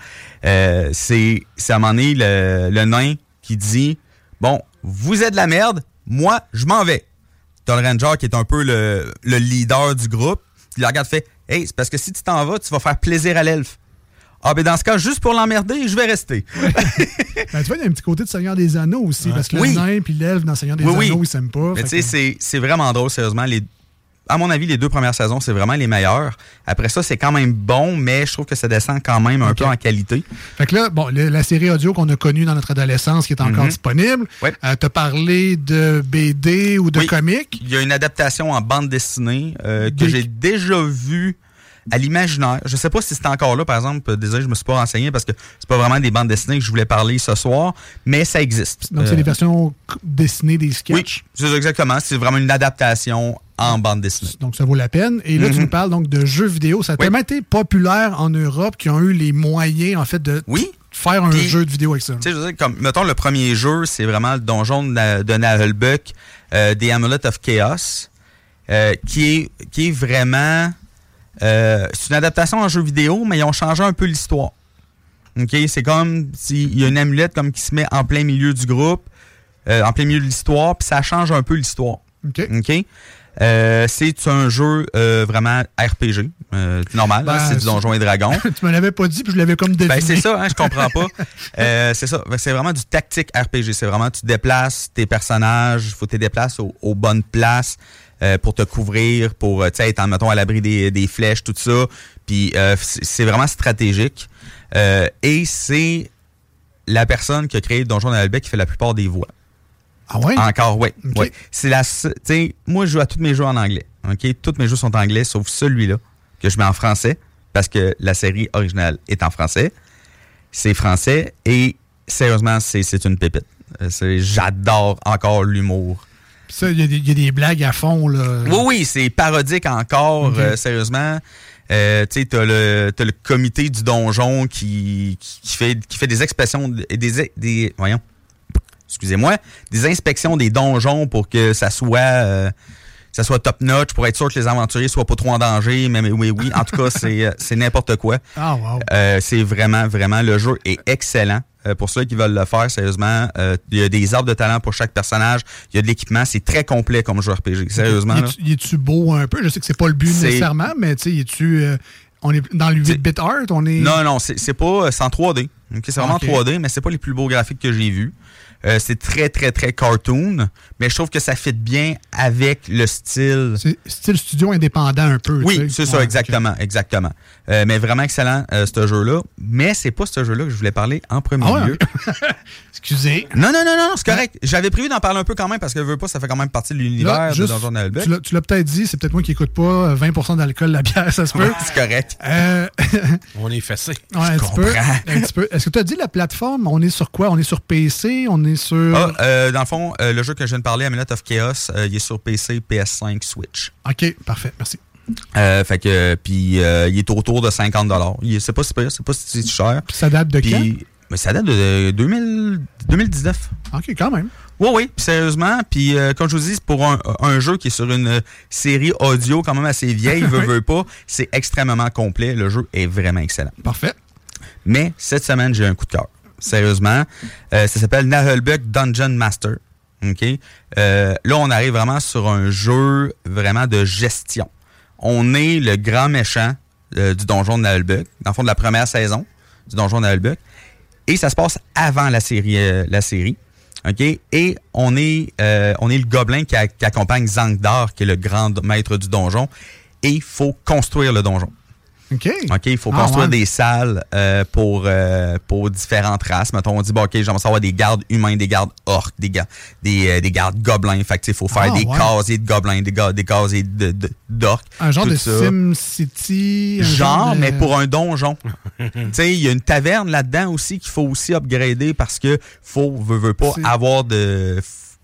Euh, c'est à un moment donné le, le nain qui dit Bon, vous êtes de la merde, moi, je m'en vais. T'as le ranger qui est un peu le, le leader du groupe. Il le regarde fait Hey, c'est parce que si tu t'en vas, tu vas faire plaisir à l'elfe. Ah, ben dans ce cas, juste pour l'emmerder, je vais rester. [laughs] Ben, tu vois, il y a un petit côté de Seigneur des Anneaux aussi, parce que Oui. le nain puis l'elfe dans Seigneur des Oui, oui. Anneaux, ils s'aiment pas. Mais tu sais, que- c'est- c'est vraiment drôle, sérieusement. Les, à mon avis, les deux premières saisons, c'est vraiment les meilleures. Après ça, c'est quand même bon, mais je trouve que ça descend quand même un peu en qualité. Fait que là, bon, le- la série audio qu'on a connue dans notre adolescence qui est encore Mhm. disponible, Ouais. euh, t'as parlé de BD ou de Oui. comics? Il y a une adaptation en bande dessinée euh, que Des- j'ai déjà vue à l'imaginaire. Je sais pas si c'est encore là, par exemple. Désolé, je me suis pas renseigné parce que c'est pas vraiment des bandes dessinées que je voulais parler ce soir, mais ça existe. Donc, c'est Euh, des versions dessinées des Oui, sketchs. c'est ça, exactement. C'est vraiment une adaptation en bande dessinée. Donc, ça vaut la peine. Et là, tu Mhm. nous parles donc de jeux vidéo. Ça a tellement été populaire en Europe qu'ils ont eu les moyens, en fait, de faire un jeu de vidéo avec ça. Tu sais, je veux dire, comme, mettons, le premier jeu, c'est vraiment le donjon de, de euh, The Amulet of Chaos, euh, qui, est, qui est vraiment... euh, c'est une adaptation en jeu vidéo, mais ils ont changé un peu l'histoire. OK? C'est comme s'il y a une amulette comme qui se met en plein milieu du groupe, euh, en plein milieu de l'histoire, puis ça change un peu l'histoire. OK. Euh, c'est un jeu euh, vraiment RPG, euh, normal, Ben, c'est du Donjon et Dragon. [laughs] tu me l'avais pas dit, puis je l'avais comme deviné. Ben, c'est ça, hein, je comprends pas. C'est ça. C'est vraiment du tactique RPG. C'est vraiment, tu déplaces tes personnages, il faut que tu les déplaces aux, aux bonnes places euh, pour te couvrir, pour, euh, tu sais, être, mettons, à l'abri des, des flèches, tout ça. Puis, euh, c'est vraiment stratégique. Euh, et c'est la personne qui a créé Donjon Albec qui fait la plupart des voix. Ah ouais? Encore, oui. Ouais. C'est la, tu sais, moi, je joue à tous mes jeux en anglais. OK? Tous mes jeux sont en anglais, sauf celui-là, que je mets en français, parce que la série originale est en français. C'est français, et sérieusement, c'est une pépite. Euh, J'adore encore l'humour. Ça, il y, a des- il y a des blagues à fond, là. Oui, oui, c'est parodique encore, euh, sérieusement. Euh, tu sais, t'as le, le comité du donjon qui, qui, fait, qui fait des expressions, des, des, des- voyons, excusez-moi, des inspections des donjons pour que ça soit, euh, ça soit top notch, pour être sûr que les aventuriers soient pas trop en danger. Mais, mais oui, oui, en tout cas, c'est, euh, c'est n'importe quoi. Ah, wow. Euh, c'est vraiment, vraiment, le jeu est excellent. Euh, pour ceux qui veulent le faire, sérieusement, euh, il y a des arbres de talent pour chaque personnage. Il y a de l'équipement. C'est très complet comme jeu RPG. Sérieusement. Là. est-tu- beau un peu? Je sais que c'est pas le but nécessairement, mais tu sais, est-tu. euh, on est dans le 8-bit art, on est. Non, non, c'est c'est pas. C'est en 3D. Ok, c'est vraiment Ok. 3D, mais c'est pas les plus beaux graphiques que j'ai vus. Euh, c'est très, très, très cartoon, mais je trouve que ça fit bien avec le style. C'est style studio indépendant un peu. Oui, c'est ça, exactement, exactement. Euh, mais vraiment excellent, euh, ce jeu-là. Mais c'est pas ce jeu-là que je voulais parler en premier Ah ouais, lieu. [laughs] Excusez. Non, non, non, non, c'est correct. J'avais prévu d'en parler un peu quand même parce que je veux pas, ça fait quand même partie de l'univers de juste, Donjon Albec. tu l'as- tu l'as peut-être dit, c'est peut-être moi qui écoute pas euh, 20% d'alcool la bière, ça se peut. c'est correct. Euh, [laughs] On est fessé. ouais, un, petit peu, un petit peu. Est-ce que tu as dit la plateforme? On est sur quoi? On est sur PC? On est sur... Ah, euh, dans le fond, euh, le jeu que je viens de parler, Amulet of Chaos, euh, il est sur PC, PS5, Switch. OK, parfait, merci. Euh, fait que, puis euh, il est autour de 50 Il est- C'est pas si pire, c'est pas si cher. Puis ça date de Puis- quand? Mais ça date de 2000 2019. OK, quand même. Oui, oui, sérieusement. Puis, euh, comme je vous dis, c'est pour un, un jeu qui est sur une série audio quand même assez vieille, [laughs] veut, veut pas, c'est extrêmement complet. Le jeu est vraiment excellent. Parfait. Mais cette semaine, j'ai un coup de cœur. Sérieusement. Euh, ça s'appelle Nahelbuck Dungeon Master. OK? Euh, là, on arrive vraiment sur un jeu vraiment de gestion. On est le grand méchant euh, du donjon de Nahelbuck, dans le fond de la première saison du donjon de Nahelbuck. Et ça se passe avant la série. euh, la série. OK? Et on est, euh, on est le gobelin qui, a- qui accompagne Zangdar, qui est le grand maître du donjon. Et il faut construire le donjon. OK. OK, il faut Ah, construire ouais. des salles euh, pour, euh, pour différentes races. Mettons, on dit, bon, OK, j'aimerais savoir des gardes humains, des gardes orques, des, ga- des, euh, des gardes gobelins. Fait il faut faire Ah, des ouais. casiers de gobelins, des, ga- des casiers de- de- d'orques. Un genre de ça. Sim City. un Genre, de- mais pour un donjon. [laughs] tu sais, il y a une taverne là-dedans aussi qu'il faut aussi upgrader parce que faut, veut, veut pas, avoir de...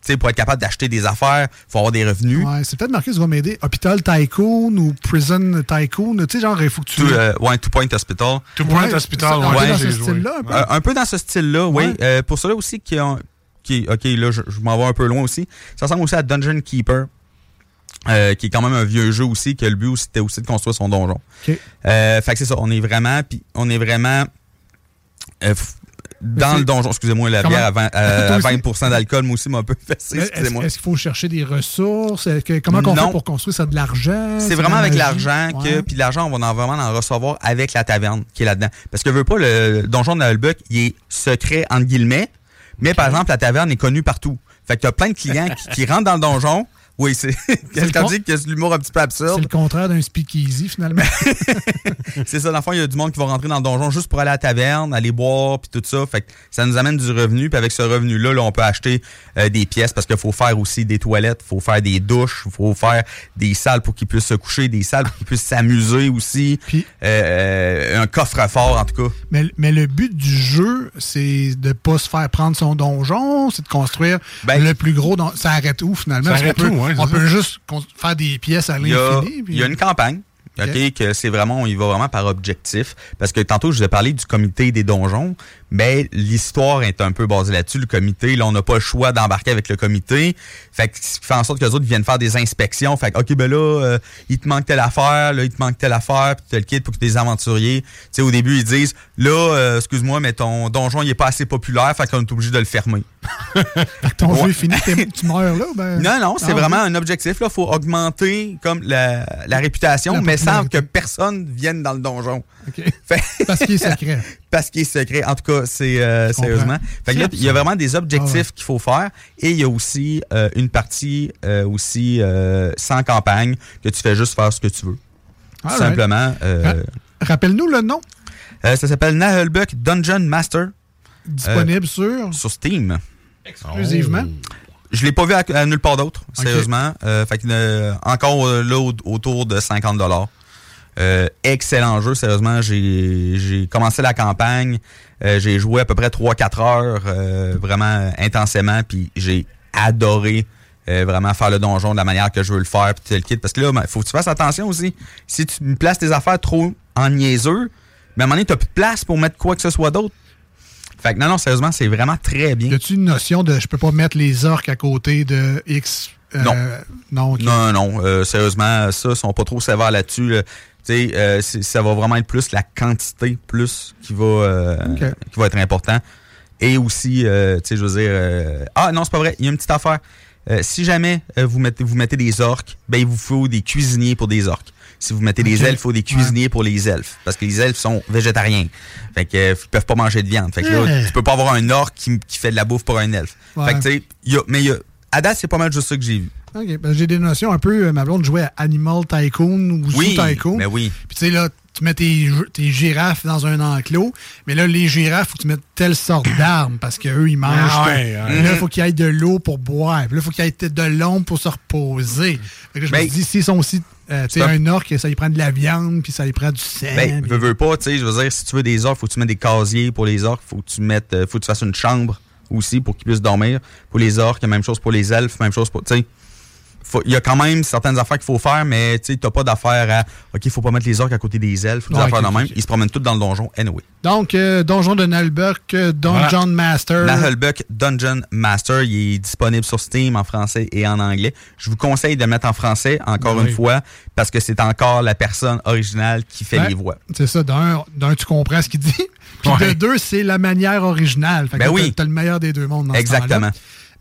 Sais, pour être capable d'acheter des affaires, il faut avoir des revenus. Ouais, c'est peut-être marqué, ça va m'aider. Hôpital Tycoon ou Prison Tycoon. Tu sais, genre, il faut que tu. Euh, ouais, Two Point Hospital. Two Point Hospital, ça- un peu ouais, dans ce joué. style-là, un peu? Euh, un peu dans ce style-là, oui. Ouais. Euh, pour cela aussi, qui, ont- qui OK, là, je, je m'en vais un peu loin aussi. Ça ressemble aussi à Dungeon Keeper. euh, qui est quand même un vieux jeu aussi, que le but aussi, c'était aussi de construire son donjon. OK. Euh, fait que c'est ça, on est vraiment, puis on est vraiment euh, dans le donjon. Excusez-moi, la Comment- bière à 20, euh, à aussi? 20 d'alcool, moi aussi, m'a un peu fessé, Est-ce qu'il faut chercher des ressources? Que- comment on fait pour construire ça de l'argent? C'est vraiment avec l'argent que puis l'argent on va en vraiment en recevoir avec la taverne qui est là-dedans. Parce que veut pas le donjon de Nullbuck, il est secret entre guillemets, mais par exemple la taverne est connue partout. Fait que tu as plein de clients qui, qui rentrent dans le donjon. Oui, c'est quand con- je dis que c'est l'humour un petit peu C'est absurde. le contraire d'un speakeasy, finalement. [laughs] C'est ça, dans le fond, il y a du monde qui va rentrer dans le donjon juste pour aller à la taverne, aller boire, puis tout ça. Fait que ça nous amène du revenu, puis avec ce revenu-là, là, on peut acheter euh, des pièces parce qu'il faut faire aussi des toilettes, faut faire des douches, faut faire des salles pour qu'ils puissent se coucher, des salles pour qu'ils puissent s'amuser aussi, Euh, un coffre-fort en tout cas. mais, mais le but du jeu, c'est de pas se faire prendre son donjon, c'est de construire le plus gros. don- Ça arrête où, finalement? Ben, Ça arrête où, ouais, On ça. peut juste faire des pièces à l'infini. puis- il y a une campagne. OK, Ok. que c'est vraiment, on y va vraiment par objectif. Parce que tantôt, je vous ai parlé du comité des donjons, mais l'histoire est un peu basée là-dessus. Le comité, là, on n'a pas le choix d'embarquer avec le comité. Fait que ce qui fait en sorte que les autres viennent faire des inspections. Fait que, OK, ben là, euh, il te manque telle affaire, là, il te manque telle affaire, puis tu le quittes pour que des aventuriers. Tu sais, au début, ils disent, là, euh, excuse-moi, mais ton donjon, il est pas assez populaire, fait qu'on est obligé de le fermer. [laughs] Ton Ouais. jeu est fini, tu meurs là? Ben... Non, non, c'est Ah, vraiment oui. un objectif. Il faut augmenter comme la, la réputation, La mais sans que personne vienne dans le donjon. Fait- Parce qu'il est secret. [laughs] Parce qu'il est secret. En tout cas, c'est euh, sérieusement. Il y a vraiment des objectifs Ah ouais. qu'il faut faire. Et il y a aussi euh, une partie euh, aussi sans campagne que tu fais juste faire ce que tu veux. Tout simplement. Rappelle-nous le nom. ça s'appelle Nahelbuck Dungeon Master. Disponible sur? Sur Steam. Exclusivement? Je l'ai pas vu à, à nulle part d'autre, sérieusement. Fait que, encore là au- autour de 50 dollars. excellent jeu, sérieusement. J'ai j'ai commencé la campagne, euh, j'ai joué à peu près 3-4 heures, euh, vraiment intensément, puis j'ai adoré euh, vraiment faire le donjon de la manière que je veux le faire, puis tel kit. Parce que là, il faut que tu fasses attention aussi. Si tu me places tes affaires trop en niaiseux, mais à un moment donné, tu plus de place pour mettre quoi que ce soit d'autre. Fait que non, non, sérieusement, c'est vraiment très bien. Y a-tu une notion de je peux pas mettre les orques à côté de X euh, Non. Non. Non, non, euh, sérieusement, ça, ils sont pas trop sévères là-dessus. là. Tu sais, euh, c'est- ça va vraiment être plus la quantité plus qui va, euh, qui va être important. Et aussi, euh, tu sais, je veux dire... euh, ah non, c'est pas vrai, il y a une petite affaire. Euh, si jamais euh, vous, mettez, vous mettez des orques, ben il vous faut des cuisiniers pour des orques. Si vous mettez des elfes, il faut des cuisiniers pour les elfes. Parce que les elfes sont végétariens. Fait que, euh, ils peuvent pas manger de viande. Fait que là, Ouais. tu peux pas avoir un orque qui, qui fait de la bouffe pour un elfe. Ouais. Fait que, tu sais, il y a- mais il y a, à date, c'est pas mal juste ça que j'ai vu. OK, ben, j'ai des notions un peu. euh, Ma blonde jouait à Animal Tycoon ou Oui, Zoo Tycoon. ben oui. Puis tu sais, là, tu mets tes, tes girafes dans un enclos, mais là, les girafes, faut que tu mettes telle sorte d'armes parce qu'eux, ils mangent. Ah ouais, Là, il faut qu'il y ait de l'eau pour boire. Puis là, il faut qu'il y ait de l'ombre pour se reposer. Fait que je me Ben, suis dit, s'ils sont aussi. euh, tu sais, c'est un- orc, ça y prend de la viande, puis ça y prend du sang. Ben, veux pas, tu sais, je veux dire, si tu veux des orques, faut que tu mettes des casiers pour les orques, faut que tu mettes, euh, faut que tu fasses une chambre aussi pour qu'ils puissent dormir. Pour les orques, même chose pour les elfes, même chose pour, tu sais. faut- Il y a quand même certaines affaires qu'il faut faire, mais tu sais, t'as pas d'affaires à. OK, il faut pas mettre les orques à côté des elfes, ou des Ouais, affaires ok, de même. ok. Ils se promènent tous dans le donjon, anyway. Donc, euh, Donjon de Nalbuck, euh, Dungeon Master. Nahelbuck Dungeon Master, il est disponible sur Steam en français et en anglais. Je vous conseille de le mettre en français, encore Oui. une fois, parce que c'est encore la personne originale qui fait les voix. C'est ça, d'un, tu comprends ce qu'il dit. Puis de deux, c'est la manière originale. Fait Ben oui. t'as, t'as le meilleur des deux mondes dans ce Exactement.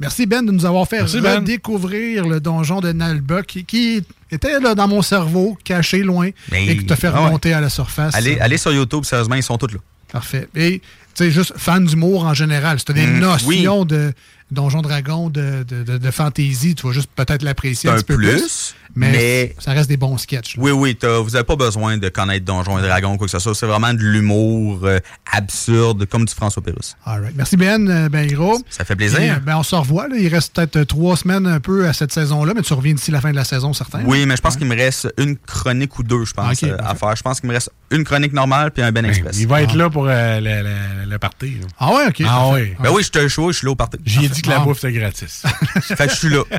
Merci Ben de nous avoir fait Merci, Ben. redécouvrir le donjon de Nalbuck qui, qui était là dans mon cerveau, caché loin, et qui t'a fait ah ouais. remonter à la surface. Allez, allez sur YouTube, sérieusement, ils sont tous là. Parfait. Et, tu sais, juste fan d'humour en général. T'as des Mm, notions de Donjon Dragon, de, de, de, de fantasy, tu vas juste peut-être l'apprécier un, un petit peu plus, plus. Mais, mais- ça reste des bons sketchs. là. Oui, oui, vous n'avez pas besoin de connaître Donjons et Dragons, quoi que ce soit. C'est vraiment de l'humour euh, absurde, comme du François Pérusse. All right. Merci Ben, euh, ben gros. Ça fait plaisir. Euh, ben, on se revoit. là. Il reste peut-être trois semaines un peu à cette saison-là, mais tu reviens d'ici la fin de la saison, certain. Oui, mais je pense qu'il me reste une chronique ou deux, je pense, euh, à faire. Je pense qu'il me reste une chronique normale puis un Ben Express. Il va être là pour euh, le, le- le party. là. Ah ouais, OK. Ah. Ben oui, je te chaud, je suis là au party. J'ai dit que la bouffe était gratis. [laughs] fait que je suis là. [laughs]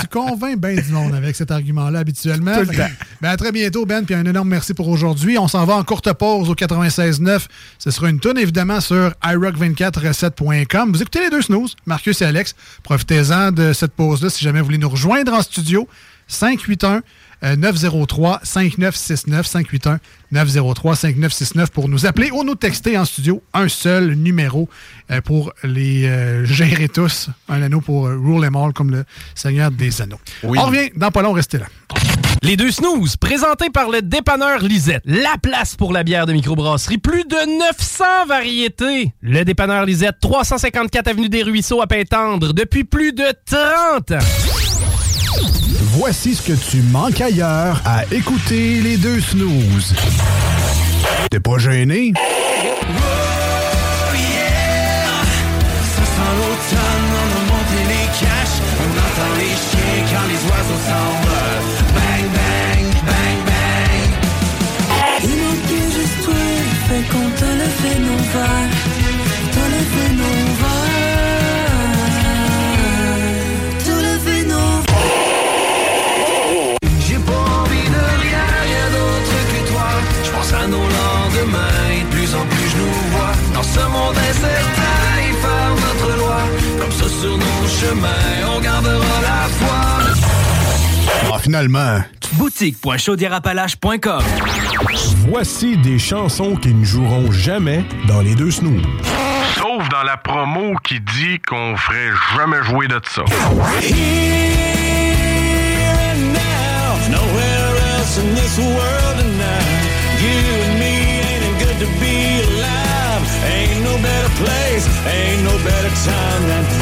Tu convaincs bien du monde avec cet argument-là habituellement. Tout le que, temps. ben, à très bientôt, Ben, puis un énorme merci pour aujourd'hui. On s'en va en courte pause au 96.9. Ce sera une tonne évidemment sur iRock24recette.com. Vous écoutez les deux snooze, Marcus et Alex. Profitez-en de cette pause-là si jamais vous voulez nous rejoindre en studio. 581 euh, 903 5969 581 903 5969 pour nous appeler ou nous texter en studio. Un seul numéro euh, pour les euh, gérer tous. Un anneau pour euh, Rule them all comme le Seigneur des Anneaux. Oui. On revient dans pas long, restez là. Les deux snooze, présentés par le dépanneur Lisette. La place pour la bière de microbrasserie. Plus de 900 variétés. Le dépanneur Lisette, 354 Avenue des Ruisseaux à Pintendre, depuis plus de 30 ans. Voici ce que tu manques ailleurs à écouter les deux snooze. T'es pas gêné? Ça sent l'automne, on a monté les caches. On entend les chiens quand les oiseaux s'envolent. Bang, bang, bang, bang. Il manquait juste toi, fait qu'on te le fait nos verres. Sur nos chemins, on gardera la foi. Ah, finalement. Boutique.chaudierapalache.com Voici des chansons qui ne joueront jamais dans les deux snooze. Sauf dans la promo qui dit qu'on ferait jamais jouer de ça. Here and now, nowhere else in this world tonight. You and me ain't it good to be alive. Ain't no better place, ain't no better time than.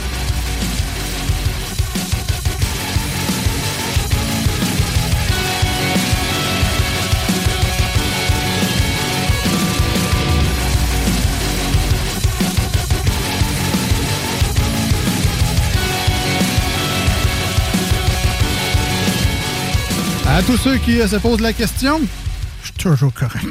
À tous ceux qui euh, se posent la question, je suis toujours correct. [laughs]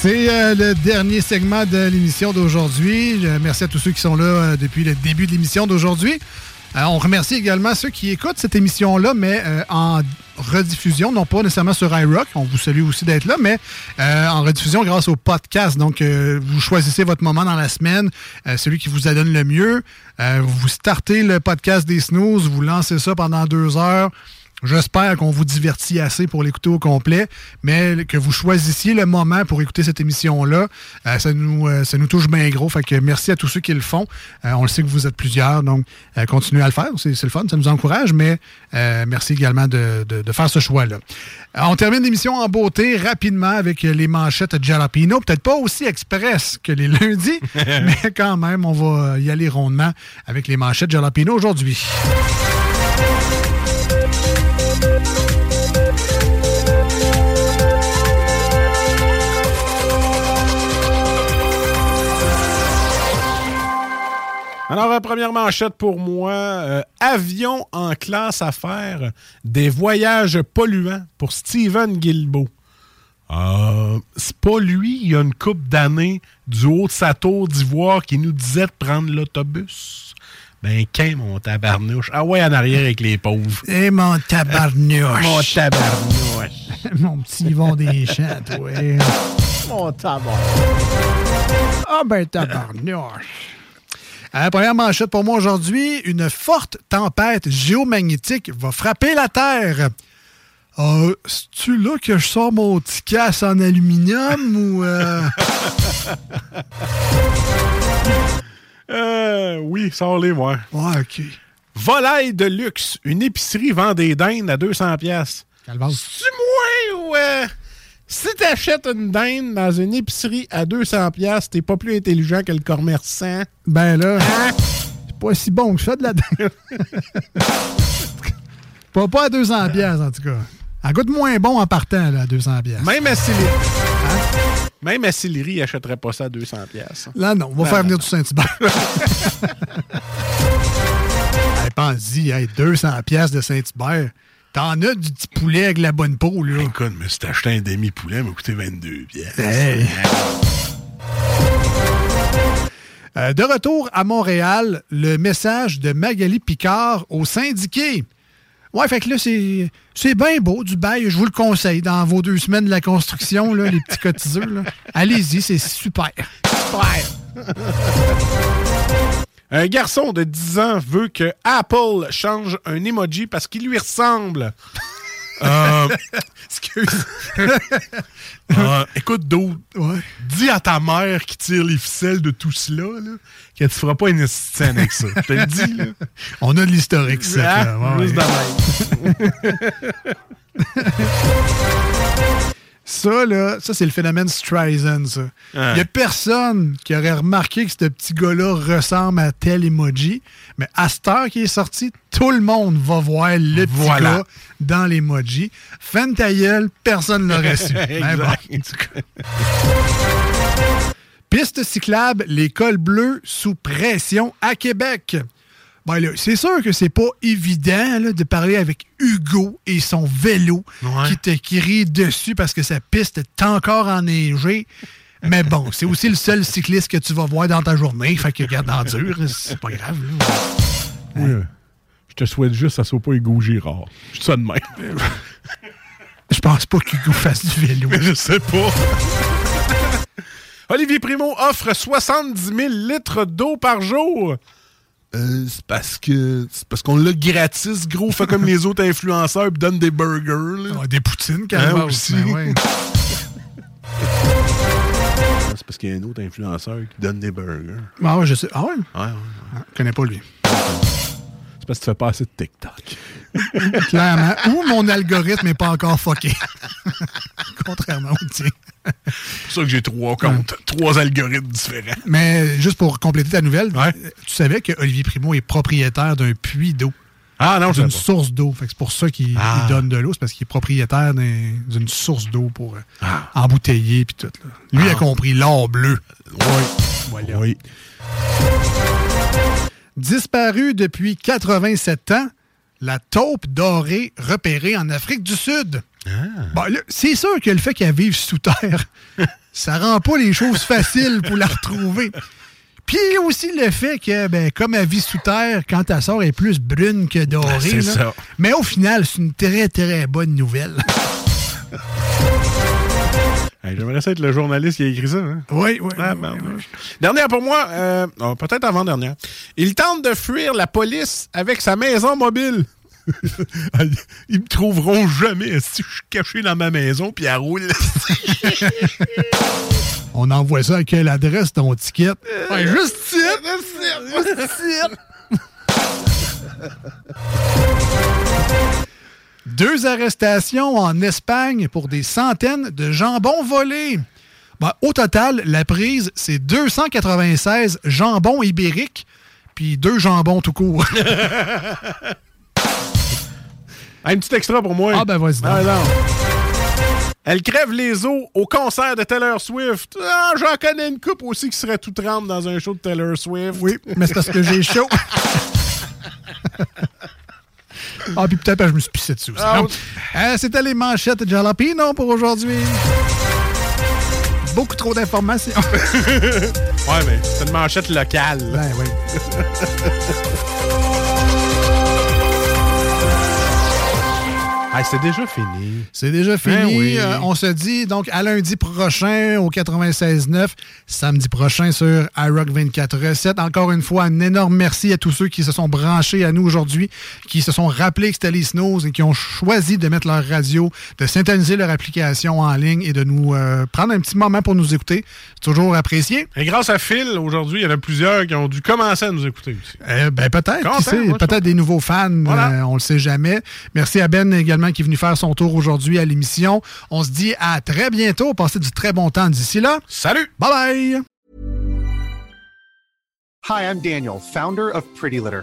C'est euh, le dernier segment de l'émission d'aujourd'hui. Euh, merci à tous ceux qui sont là euh, depuis le début de l'émission d'aujourd'hui. Euh, on remercie également ceux qui écoutent cette émission-là, mais euh, en rediffusion, non pas nécessairement sur iRock. On vous salue aussi d'être là, mais euh, en rediffusion grâce au podcast. Donc, vous choisissez votre moment dans la semaine, celui qui vous adonne le mieux. Vous startez le podcast des snooze, vous lancez ça pendant deux heures. J'espère qu'on vous divertit assez pour l'écouter au complet, mais que vous choisissiez le moment pour écouter cette émission-là. Euh, ça, nous, euh, ça nous touche bien gros. Fait que merci à tous ceux qui le font. Euh, on le sait que vous êtes plusieurs, donc continuez à le faire. C'est le fun, ça nous encourage, mais merci également de, de- de faire ce choix-là. On termine l'émission en beauté rapidement avec les manchettes Jalapino. Peut-être pas aussi express que les lundis, [laughs] mais quand même, on va y aller rondement avec les manchettes Jalapino aujourd'hui. Alors, euh, première manchette pour moi, euh, avion en classe affaires, des voyages polluants pour Steven Guilbeault. Euh, c'est pas lui, il y a une coupe d'années, du haut de sa tour d'ivoire, qui nous disait de prendre l'autobus. Ben, qu'un, mon tabarnouche? Ah ouais, en arrière avec les pauvres. Et mon tabarnouche. Mon tabarnouche. [laughs] Mon petit Yvon Deschamps, toi. Mon tabac. Ah ben tabarnouche. Euh, première manchette pour moi aujourd'hui. Une forte tempête géomagnétique va frapper la Terre. Euh, C'est-tu là que je sors mon petit casse en aluminium ou... euh? [laughs] Euh, oui, sors-les, moi. Ouais, OK. Volaille de luxe. Une épicerie vend des dindes à 200 pièces. C'est moi ou... si t'achètes une dinde dans une épicerie à 200 pièces, t'es pas plus intelligent que le commerçant. Ben là, c'est pas si bon que ça de la dinde. [laughs] pas, pas à 200 pièces en tout cas. Elle goûte moins bon en partant là, à 200 pièces. Même à Sillery. Hein? Même à Sillery, il achèterait pas ça à 200 pièces. Là, non, on va Non, faire non, venir du Saint-Hubert. [laughs] hey, Pense-y, hey, 200 pièces de Saint-Hubert. T'en as du petit poulet avec la bonne peau, là. Écoute, mais si t'achetais un demi-poulet, il m'a coûté 22 pièces. Hey. Euh, de retour à Montréal, le message de Magali Picard au syndiqué. Ouais, fait que là, c'est, c'est bien beau, du bail. Je vous le conseille dans vos deux semaines de la construction, là, les petits cotiseux. [laughs] Allez-y, c'est super. Super. [laughs] Un garçon de 10 ans veut que Apple change un emoji parce qu'il lui ressemble. [laughs] Euh, Excuse. [laughs] Euh, écoute, Do, dis à ta mère qui tire les ficelles de tout cela là, que tu feras pas une scène avec ça. Je te le dis. Là. [laughs] On a de l'historique, ça. Ah. Ouais, Ça, là, ça, c'est le phénomène Streisand, ça. Il Ouais. n'y a personne qui aurait remarqué que ce petit gars-là ressemble à tel emoji. Mais à cette heure qui est sorti, tout le monde va voir le petit Voilà. gars dans l'emoji. Fin de ta gueule, personne ne l'aurait su. Mais [laughs] bon, en tout cas. Piste cyclable, les cols bleus sous pression à Québec. Ben là, c'est sûr que c'est pas évident là, de parler avec Hugo et son vélo qui te crie dessus parce que sa piste est encore enneigée. Mais bon, c'est aussi le seul cycliste que tu vas voir dans ta journée. Fait que garde en dur, c'est pas grave. là. Oui, euh, Je te souhaite juste que ça soit pas Hugo Girard. Je dis ça de même. [laughs] Je pense pas qu'Hugo fasse du vélo. Je sais pas. Olivier Primo offre 70 000 litres d'eau par jour. Euh, c'est parce que c'est parce qu'on l'a gratis, gros. Fait comme les autres influenceurs puis donne des burgers. là. des poutines, Hein, carrément, aussi. ben ouais. c'est parce qu'il y a un autre influenceur qui donne des burgers. Ah ouais, je sais. Ah ouais? Ouais, ouais. Je connais pas lui. C'est parce que tu fais pas assez de TikTok. [laughs] Clairement. Ou mon algorithme n'est pas encore fucké. [laughs] Contrairement au tien. C'est pour ça que j'ai trois comptes, trois algorithmes différents. Mais juste pour compléter ta nouvelle, tu savais que Olivier Primo est propriétaire d'un puits d'eau. Ah non, savais pas. source d'eau. C'est pour ça qu'il Ah. donne de l'eau. C'est parce qu'il est propriétaire d'un- d'une source d'eau pour euh, Ah. embouteiller puis tout. là. Lui Ah. a compris l'or bleu. Oui. Oui. Disparu depuis 87 ans, la taupe dorée repérée en Afrique du Sud. Ah. Bon, là, c'est sûr que le fait qu'elle vive sous terre, [laughs] ça rend pas les choses faciles pour la retrouver. Puis aussi le fait que, ben, comme elle vit sous terre, quand elle sort, elle est plus brune que dorée. Ben, là. ça. Mais au final, c'est une très, très bonne nouvelle. [laughs] Hey, J'aimerais ça être le journaliste qui a écrit ça. Hein? Oui, oui. Ah, ben, oui. Dernière pour moi, euh, oh, peut-être avant-dernière. Il tente de fuir la police avec sa maison mobile. Ils me trouveront jamais si je suis caché dans ma maison puis elle roule. [laughs] On envoie ça à quelle adresse ton ticket? Ouais, juste [laughs] Deux arrestations en Espagne pour des centaines de jambons volés. Ben, au total, la prise, c'est 296 jambons ibériques, puis deux jambons tout court. [laughs] un petit extra pour moi. Ah ben vas-y. Ah, non. Elle crève les os au concert de Taylor Swift. Ah, J'en connais une coupe aussi qui serait tout trempe dans un show de Taylor Swift. Oui, mais c'est parce que j'ai chaud. Ah, puis peut-être que je me suis pissé dessus. Ah, euh, C'était les manchettes de Jalapino pour aujourd'hui. Beaucoup trop d'informations. [laughs] ouais, mais c'est une manchette locale. Ben oui. [laughs] Ah, c'est déjà fini. C'est déjà fini. Ben oui. Euh, on se dit donc à lundi prochain au 96.9, samedi prochain sur iRock 24.7. Encore une fois, un énorme merci à tous ceux qui se sont branchés à nous aujourd'hui, qui se sont rappelés que c'était les Snows et qui ont choisi de mettre leur radio, de synthétiser leur application en ligne et de nous euh, prendre un petit moment pour nous écouter. C'est toujours apprécié. Et grâce à Phil, aujourd'hui, il y en a plusieurs qui ont dû commencer à nous écouter aussi. Euh, ben peut-être, peut-être des nouveaux fans, Voilà. euh, on le sait jamais. Merci à Ben également qui est venu faire son tour aujourd'hui à l'émission. On se dit à très bientôt, passez du très bon temps d'ici là. Salut! Bye bye! Hi, I'm Daniel, founder of Pretty Litter.